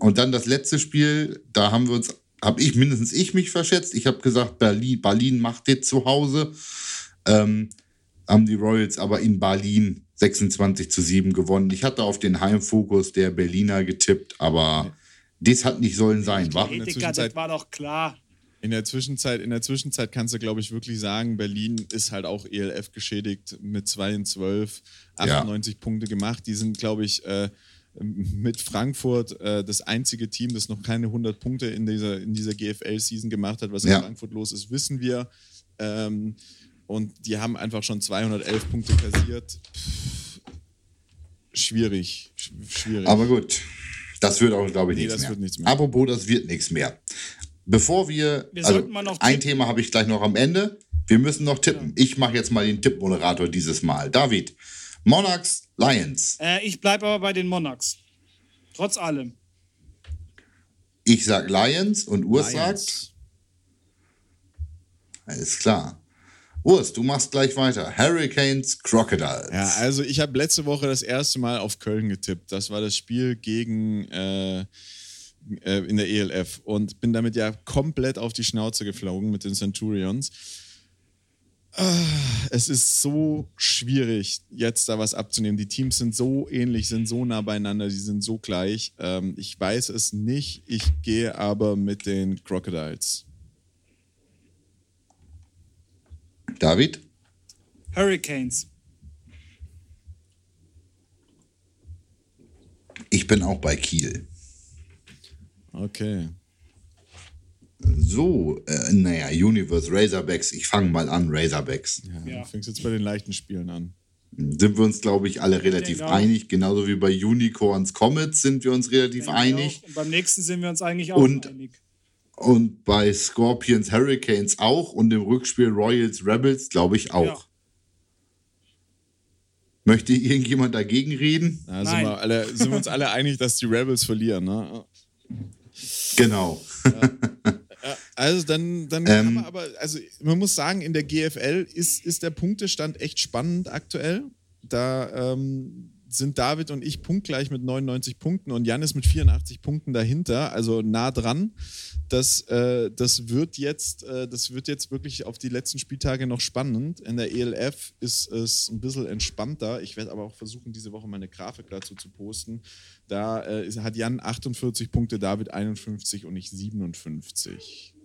B: und dann das letzte Spiel, da haben wir uns habe ich mindestens ich mich verschätzt. Ich habe gesagt, Berlin, Berlin macht jetzt zu Hause. Ähm, haben die Royals aber in Berlin 26 zu 7 gewonnen. Ich hatte auf den Heimfokus der Berliner getippt, aber das hat nicht sollen sein,
A: wa? Hey, Dicker, das war doch klar.
C: In der Zwischenzeit, in der Zwischenzeit kannst du, glaube ich, wirklich sagen, Berlin ist halt auch ELF geschädigt mit 2 und 12, 98 ja. Punkte gemacht. Die sind, glaube ich, äh, mit Frankfurt äh, das einzige Team, das noch keine 100 Punkte in dieser, in dieser GFL-Season gemacht hat. Was in Frankfurt los ist, wissen wir. Ähm, und die haben einfach schon 211 Punkte kassiert. Pff, schwierig, schwierig.
B: Aber gut. Das wird auch, glaube ich, nee, nichts, mehr. nichts mehr. Apropos, das wird nichts mehr. Bevor wir, wir also ein Thema habe ich gleich noch am Ende. Wir müssen noch tippen. Ja. Ich mache jetzt mal den Tippmoderator dieses Mal. David, Monarchs, Lions.
A: Äh, ich bleibe aber bei den Monarchs. Trotz allem.
B: Ich sag Lions und Urs sagt. Alles klar. Urs, du machst gleich weiter. Hurricanes, Crocodiles.
C: Ja, also ich habe letzte Woche das erste Mal auf Köln getippt. Das war das Spiel gegen äh, äh, in der ELF und bin damit ja komplett auf die Schnauze geflogen mit den Centurions. Es ist so schwierig, jetzt da was abzunehmen. Die Teams sind so ähnlich, sind so nah beieinander, die sind so gleich. Ähm, ich weiß es nicht. Ich gehe aber mit den Crocodiles.
B: David?
A: Hurricanes.
B: Ich bin auch bei Kiel.
C: Okay.
B: So, äh, naja, Universe Razorbacks. Ich fange mal an, Razorbacks.
C: Ja, ja. Du fängst jetzt bei den leichten Spielen an.
B: Sind wir uns, glaube ich, alle relativ genau. einig. Genauso wie bei Unicorns Comets sind wir uns relativ einig.
A: Und beim nächsten sind wir uns eigentlich auch
B: und,
A: einig.
B: Und bei Scorpions Hurricanes auch. Und im Rückspiel Royals Rebels, glaube ich, auch. Ja. Möchte irgendjemand dagegen reden?
C: Da sind wir, alle, sind wir uns alle einig, dass die Rebels verlieren, ne?
B: Genau.
C: Ja. Also dann, dann kann man ähm. aber, also man muss sagen, in der GFL ist, ist der Punktestand echt spannend aktuell. Da ähm, sind David und ich punktgleich mit 99 Punkten und Jan ist mit 84 Punkten dahinter, also nah dran. Das, äh, das, wird jetzt, äh, das wird jetzt wirklich auf die letzten Spieltage noch spannend. In der ELF ist es ein bisschen entspannter. Ich werde aber auch versuchen, diese Woche meine Grafik dazu zu posten. Da äh, hat Jan 48 Punkte, David 51 und ich 57.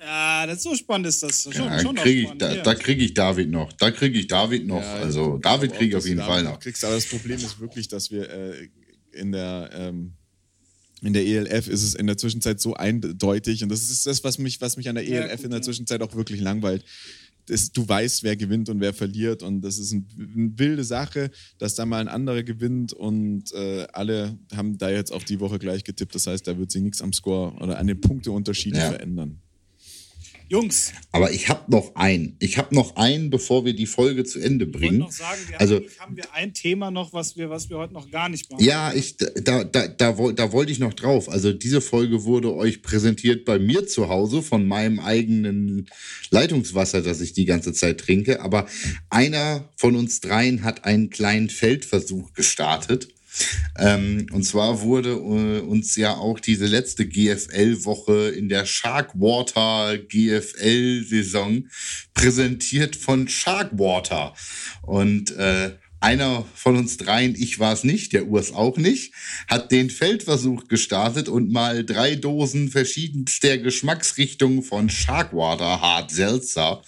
A: Ja, das so spannend ist das. Schon,
B: ja, schon krieg ich, da, da kriege ich David noch. Da kriege ich David noch. Ja, also David kriege ich auf jeden Fall noch.
C: Kriegst, aber das Problem ist wirklich, dass wir äh, in der ähm, in der ELF ist es in der Zwischenzeit so eindeutig und das ist das, was mich, was mich an der ELF ja, gut, in der Zwischenzeit auch wirklich langweilt. Das, du weißt, wer gewinnt und wer verliert und das ist ein, eine wilde Sache, dass da mal ein anderer gewinnt und äh, alle haben da jetzt auch die Woche gleich getippt. Das heißt, da wird sich nichts am Score oder an den Punkteunterschieden ja. verändern.
A: Jungs.
B: Aber ich habe noch einen. Ich habe noch einen, bevor wir die Folge zu Ende bringen. Ich noch
A: sagen, wir also, haben wir ein Thema noch, was wir, was wir heute noch gar nicht
B: machen. Ja, ich, da, da, da, da wollte ich noch drauf. Also diese Folge wurde euch präsentiert bei mir zu Hause von meinem eigenen Leitungswasser, das ich die ganze Zeit trinke. Aber einer von uns dreien hat einen kleinen Feldversuch gestartet. Ähm, und zwar wurde äh, uns ja auch diese letzte GFL-Woche in der Sharkwater GFL-Saison präsentiert von Sharkwater. Und äh, einer von uns dreien, ich war es nicht, der Urs auch nicht, hat den Feldversuch gestartet und mal drei Dosen verschiedenster Geschmacksrichtungen von Sharkwater Hard Seltzer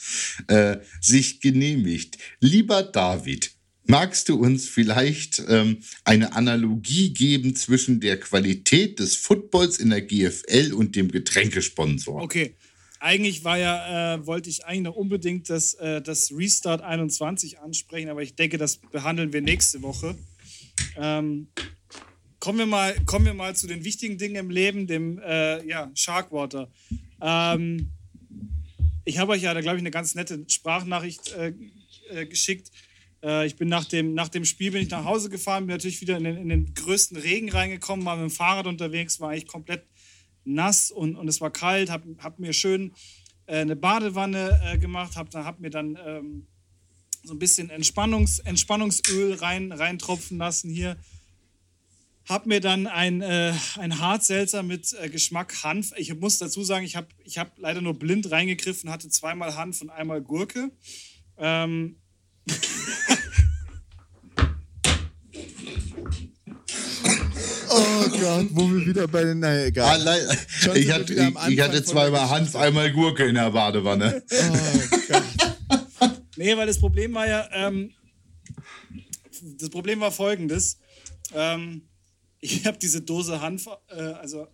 B: äh, sich genehmigt. Lieber David, Magst du uns vielleicht ähm, eine Analogie geben zwischen der Qualität des Footballs in der GFL und dem Getränkesponsor?
A: Okay. Eigentlich war ja, äh, wollte ich eigentlich noch unbedingt das, äh, das Restart 21 ansprechen, aber ich denke, das behandeln wir nächste Woche. Ähm, kommen, wir mal, kommen wir mal zu den wichtigen Dingen im Leben, dem äh, ja, Sharkwater. Ähm, ich habe euch ja, da glaube ich, eine ganz nette Sprachnachricht äh, äh, geschickt äh, ich bin nach dem, nach dem Spiel bin ich nach Hause gefahren, bin natürlich wieder in den, in den größten Regen reingekommen, war mit dem Fahrrad unterwegs, war eigentlich komplett nass und, und es war kalt, hab, hab mir schön äh, eine Badewanne äh, gemacht, hab, hab mir dann ähm, so ein bisschen Entspannungs, Entspannungsöl rein, reintropfen lassen hier. Hab mir dann ein, äh, ein Hartselzer mit äh, Geschmack Hanf. Ich muss dazu sagen, ich habe ich hab leider nur blind reingegriffen, hatte zweimal Hanf und einmal Gurke. Ähm,
C: Oh Gott, wo wir wieder bei den. Naja, egal.
B: Allein, ich, hatte, ich, ich hatte zweimal Hanf, einmal Gurke in der Badewanne. Oh
A: Gott. nee, weil das Problem war ja. Ähm, das Problem war folgendes. Ähm, ich habe diese Dose Hanf, äh, also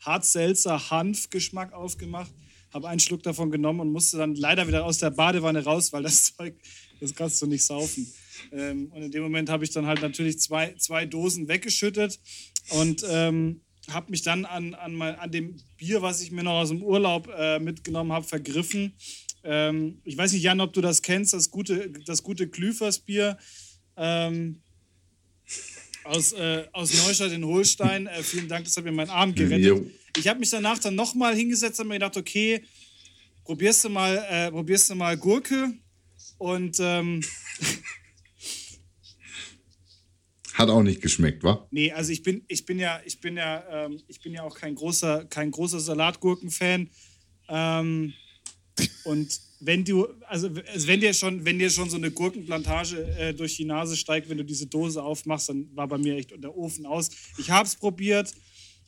A: Hartselzer Hanfgeschmack aufgemacht, habe einen Schluck davon genommen und musste dann leider wieder aus der Badewanne raus, weil das Zeug das kannst du nicht saufen. Ähm, und in dem Moment habe ich dann halt natürlich zwei, zwei Dosen weggeschüttet und ähm, habe mich dann an, an, mein, an dem Bier, was ich mir noch aus dem Urlaub äh, mitgenommen habe, vergriffen. Ähm, ich weiß nicht, Jan, ob du das kennst, das gute, das gute Klüfersbier ähm, aus, äh, aus Neustadt in Holstein. Äh, vielen Dank, das hat mir meinen Abend gerettet. Ich habe mich danach dann nochmal hingesetzt und mir gedacht, okay, probierst du mal, äh, probierst du mal Gurke und ähm,
B: Hat auch nicht geschmeckt, wa?
A: Nee, also ich bin, ich bin ja, ich bin ja, ähm, ich bin ja auch kein großer, kein großer Salatgurken-Fan. Ähm, und wenn du, also wenn dir schon, wenn dir schon so eine Gurkenplantage äh, durch die Nase steigt, wenn du diese Dose aufmachst, dann war bei mir echt der Ofen aus. Ich habe es probiert.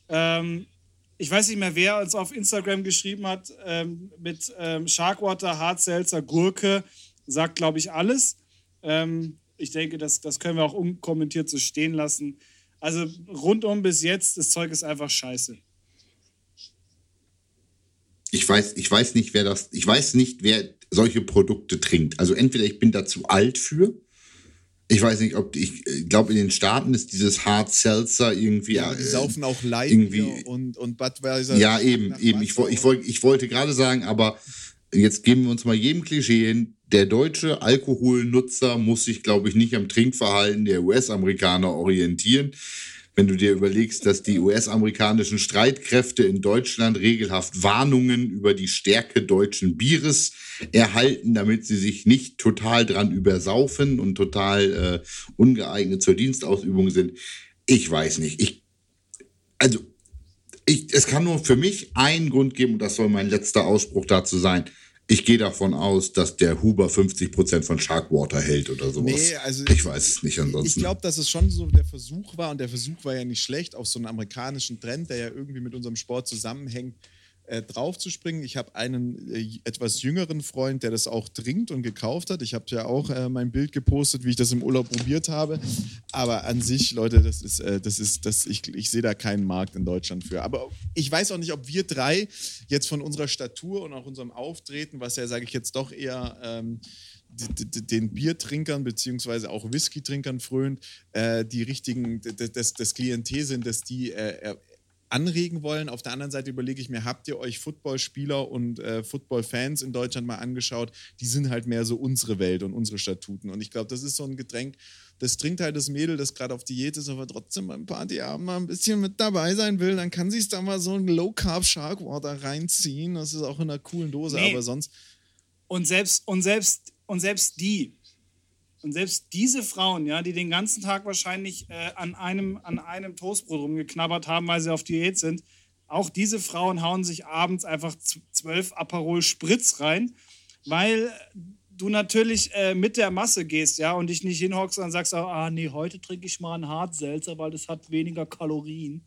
A: Ähm, ich weiß nicht mehr, wer uns auf Instagram geschrieben hat ähm, mit ähm, Sharkwater, Hartselzer, Gurke. Sagt, glaube ich, alles. Ähm, ich denke, das, das können wir auch unkommentiert so stehen lassen. Also rundum bis jetzt, das Zeug ist einfach scheiße.
B: Ich weiß, ich weiß nicht, wer das, ich weiß nicht, wer solche Produkte trinkt. Also entweder ich bin da zu alt für. Ich weiß nicht, ob ich glaube, in den Staaten ist dieses Hard Seltzer irgendwie.
C: Ja, die äh, saufen auch Light irgendwie, und, und Budweiser.
B: Ja, eben, eben. Ich, ich, ich, ich wollte gerade sagen, aber jetzt geben wir uns mal jedem Klischee hin. Der deutsche Alkoholnutzer muss sich, glaube ich, nicht am Trinkverhalten der US-Amerikaner orientieren. Wenn du dir überlegst, dass die US-amerikanischen Streitkräfte in Deutschland regelhaft Warnungen über die Stärke deutschen Bieres erhalten, damit sie sich nicht total dran übersaufen und total äh, ungeeignet zur Dienstausübung sind. Ich weiß nicht. Ich, also, ich, es kann nur für mich einen Grund geben, und das soll mein letzter Ausspruch dazu sein ich gehe davon aus, dass der Huber 50% von Sharkwater hält oder sowas. Nee, also ich weiß es nicht ansonsten.
C: Ich glaube, dass es schon so der Versuch war, und der Versuch war ja nicht schlecht, auf so einen amerikanischen Trend, der ja irgendwie mit unserem Sport zusammenhängt, äh, draufzuspringen. Ich habe einen äh, etwas jüngeren Freund, der das auch trinkt und gekauft hat. Ich habe ja auch äh, mein Bild gepostet, wie ich das im Urlaub probiert habe. Aber an sich, Leute, das ist, äh, das ist, das, ich, ich sehe da keinen Markt in Deutschland für. Aber ich weiß auch nicht, ob wir drei jetzt von unserer Statur und auch unserem Auftreten, was ja, sage ich jetzt doch eher ähm, den Biertrinkern beziehungsweise auch Whisky-Trinkern frönt, äh, die richtigen, das, das Klientel sind, dass die äh, anregen wollen. Auf der anderen Seite überlege ich mir, habt ihr euch Footballspieler und äh, Footballfans in Deutschland mal angeschaut? Die sind halt mehr so unsere Welt und unsere Statuten. Und ich glaube, das ist so ein Getränk, das trinkt halt das Mädel, das gerade auf Diät ist, aber trotzdem beim Partyabend mal ein bisschen mit dabei sein will. Dann kann sich da mal so ein Low Carb Shark Water reinziehen. Das ist auch in einer coolen Dose, nee. aber sonst.
A: Und selbst, und selbst, und selbst die, und selbst diese Frauen, ja, die den ganzen Tag wahrscheinlich äh, an, einem, an einem Toastbrot rumgeknabbert haben, weil sie auf Diät sind, auch diese Frauen hauen sich abends einfach zwölf Aperol Spritz rein, weil du natürlich äh, mit der Masse gehst, ja, und dich nicht hinhockst und sagst, ah, nee, heute trinke ich mal einen Hartselzer, weil das hat weniger Kalorien.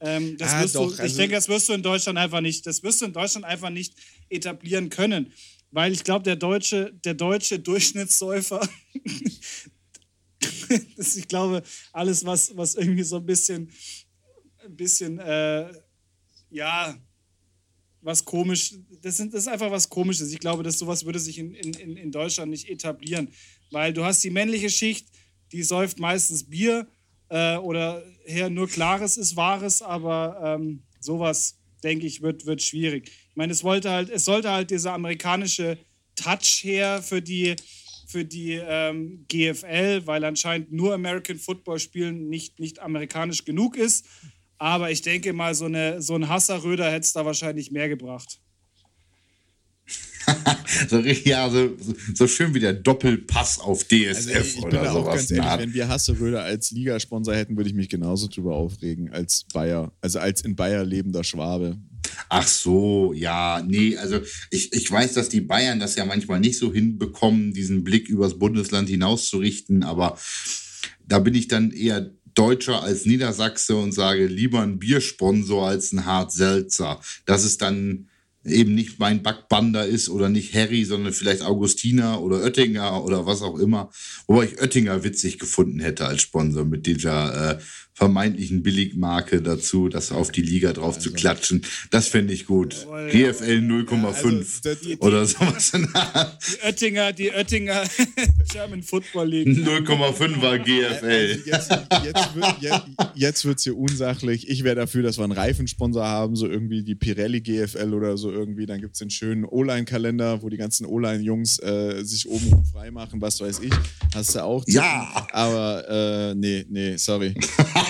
A: Ähm, das ah, wirst doch, du, also ich denke, das wirst du in Deutschland einfach nicht, das wirst du in Deutschland einfach nicht etablieren können. Weil ich glaube, der deutsche, der deutsche Durchschnittssäufer, das, ich glaube, alles, was, was irgendwie so ein bisschen, ein bisschen, äh, ja, was komisch, das, sind, das ist einfach was Komisches. Ich glaube, dass sowas würde sich in, in, in Deutschland nicht etablieren. Weil du hast die männliche Schicht, die säuft meistens Bier äh, oder her nur Klares ist Wahres, aber ähm, sowas, denke ich, wird, wird schwierig meine, es wollte halt, es sollte halt dieser amerikanische Touch her für die, für die ähm, GFL, weil anscheinend nur American Football spielen nicht, nicht amerikanisch genug ist. Aber ich denke mal, so, eine, so ein Hasserröder hätte es da wahrscheinlich mehr gebracht.
B: so, ja, so, so, schön wie der Doppelpass auf DSF also ich, oder bin sowas. Auch ganz
C: ehrlich, wenn wir Hasseröder als Ligasponsor hätten, würde ich mich genauso drüber aufregen als Bayer, also als in Bayer lebender Schwabe.
B: Ach so, ja, nee, also ich, ich weiß, dass die Bayern das ja manchmal nicht so hinbekommen, diesen Blick übers Bundesland hinaus zu richten, aber da bin ich dann eher Deutscher als Niedersachse und sage lieber ein Biersponsor als ein Hart Seltzer. Das ist dann eben nicht mein Backbander ist oder nicht Harry, sondern vielleicht Augustiner oder Oettinger oder was auch immer. Wobei ich Oettinger witzig gefunden hätte als Sponsor mit dieser äh, vermeintlichen Billigmarke dazu, das auf die Liga drauf also. zu klatschen. Das fände ich gut. Jawohl, GFL 0,5 ja, also, oder sowas.
A: Die Oettinger, die Oettinger German Football League.
B: 0,5er GFL.
C: Jetzt, jetzt, wird, wird's hier unsachlich. Ich wäre dafür, dass wir einen Reifensponsor haben, so irgendwie die Pirelli GFL oder so irgendwie. Dann gibt es den schönen O-Line-Kalender, wo die ganzen O-Line-Jungs äh, sich oben frei machen, was weiß ich. Hast du auch.
B: Ja!
C: Aber äh, nee, nee, sorry.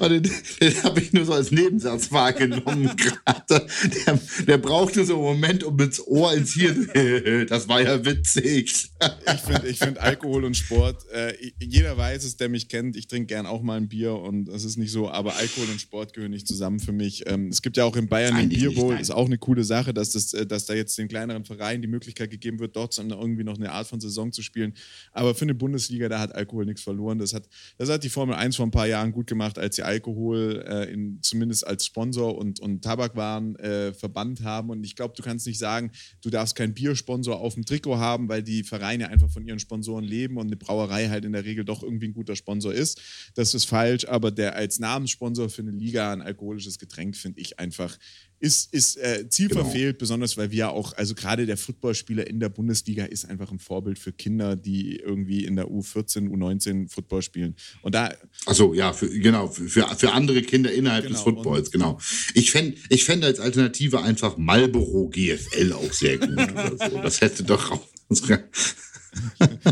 B: den, den habe ich nur so als Nebensatz wahrgenommen gerade. Der, der brauchte so einen Moment, um ins Ohr ins Hirn. Das war ja witzig.
C: Ich finde ich find Alkohol und Sport, äh, jeder weiß es, der mich kennt. Ich trinke gern auch mal ein Bier und das ist nicht so, aber Alkohol und Sport gehören nicht zusammen für mich. Ähm, es gibt ja auch in Bayern den Bierbowl, ist auch eine coole Sache, dass, das, äh, dass da jetzt den kleineren Vereinen die Möglichkeit gegeben wird, dort irgendwie noch eine Art von Saison zu spielen. Aber für eine Bundesliga, da hat Alkohol nichts verloren. Das hat, das hat die Formel 1 vor ein paar Jahren gut gemacht, als sie Alkohol äh, in, zumindest als Sponsor und, und Tabakwaren äh, verbannt haben. Und ich glaube, du kannst nicht sagen, du darfst keinen Biersponsor auf dem Trikot haben, weil die Vereine einfach von ihren Sponsoren leben und eine Brauerei halt in der Regel doch irgendwie ein guter Sponsor ist. Das ist falsch, aber der als Namenssponsor für eine Liga ein alkoholisches Getränk finde ich einfach ist, ist äh, Ziel genau. besonders weil wir auch, also gerade der Footballspieler in der Bundesliga ist einfach ein Vorbild für Kinder, die irgendwie in der U14, U19 Football spielen. Und da.
B: Achso, ja, für, genau, für, für andere Kinder innerhalb genau, des Footballs, genau. Ich fände ich fänd als Alternative einfach Marlboro GFL auch sehr gut so. Das hätte doch auch.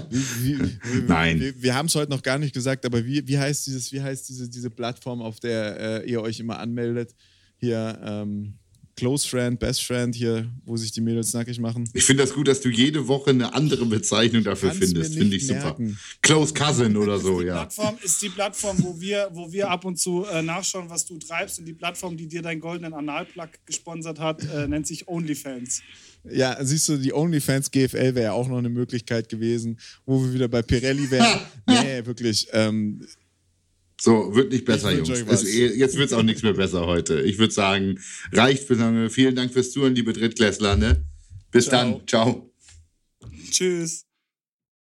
C: wie, wie, Nein. Wir, wir haben es heute noch gar nicht gesagt, aber wie, wie heißt dieses, wie heißt diese, diese Plattform, auf der äh, ihr euch immer anmeldet? Hier, ähm, Close Friend, Best Friend hier, wo sich die Mädels nackig machen.
B: Ich finde das gut, dass du jede Woche eine andere Bezeichnung dafür findest. Finde ich super. Merken. Close Cousin oder so, ja.
A: Plattform ist die Plattform, wo wir, wo wir ab und zu äh, nachschauen, was du treibst. Und die Plattform, die dir deinen goldenen Analplug gesponsert hat, äh, nennt sich OnlyFans.
C: Ja, siehst du, die OnlyFans GFL wäre ja auch noch eine Möglichkeit gewesen, wo wir wieder bei Pirelli wären. nee, wirklich. Ähm,
B: so, wird nicht besser, Jungs. Es, jetzt wird es auch nichts mehr besser heute. Ich würde sagen, reicht für lange. Vielen Dank fürs Zuhören, liebe Drittklässler. Ne? Bis Ciao. dann. Ciao.
A: Tschüss.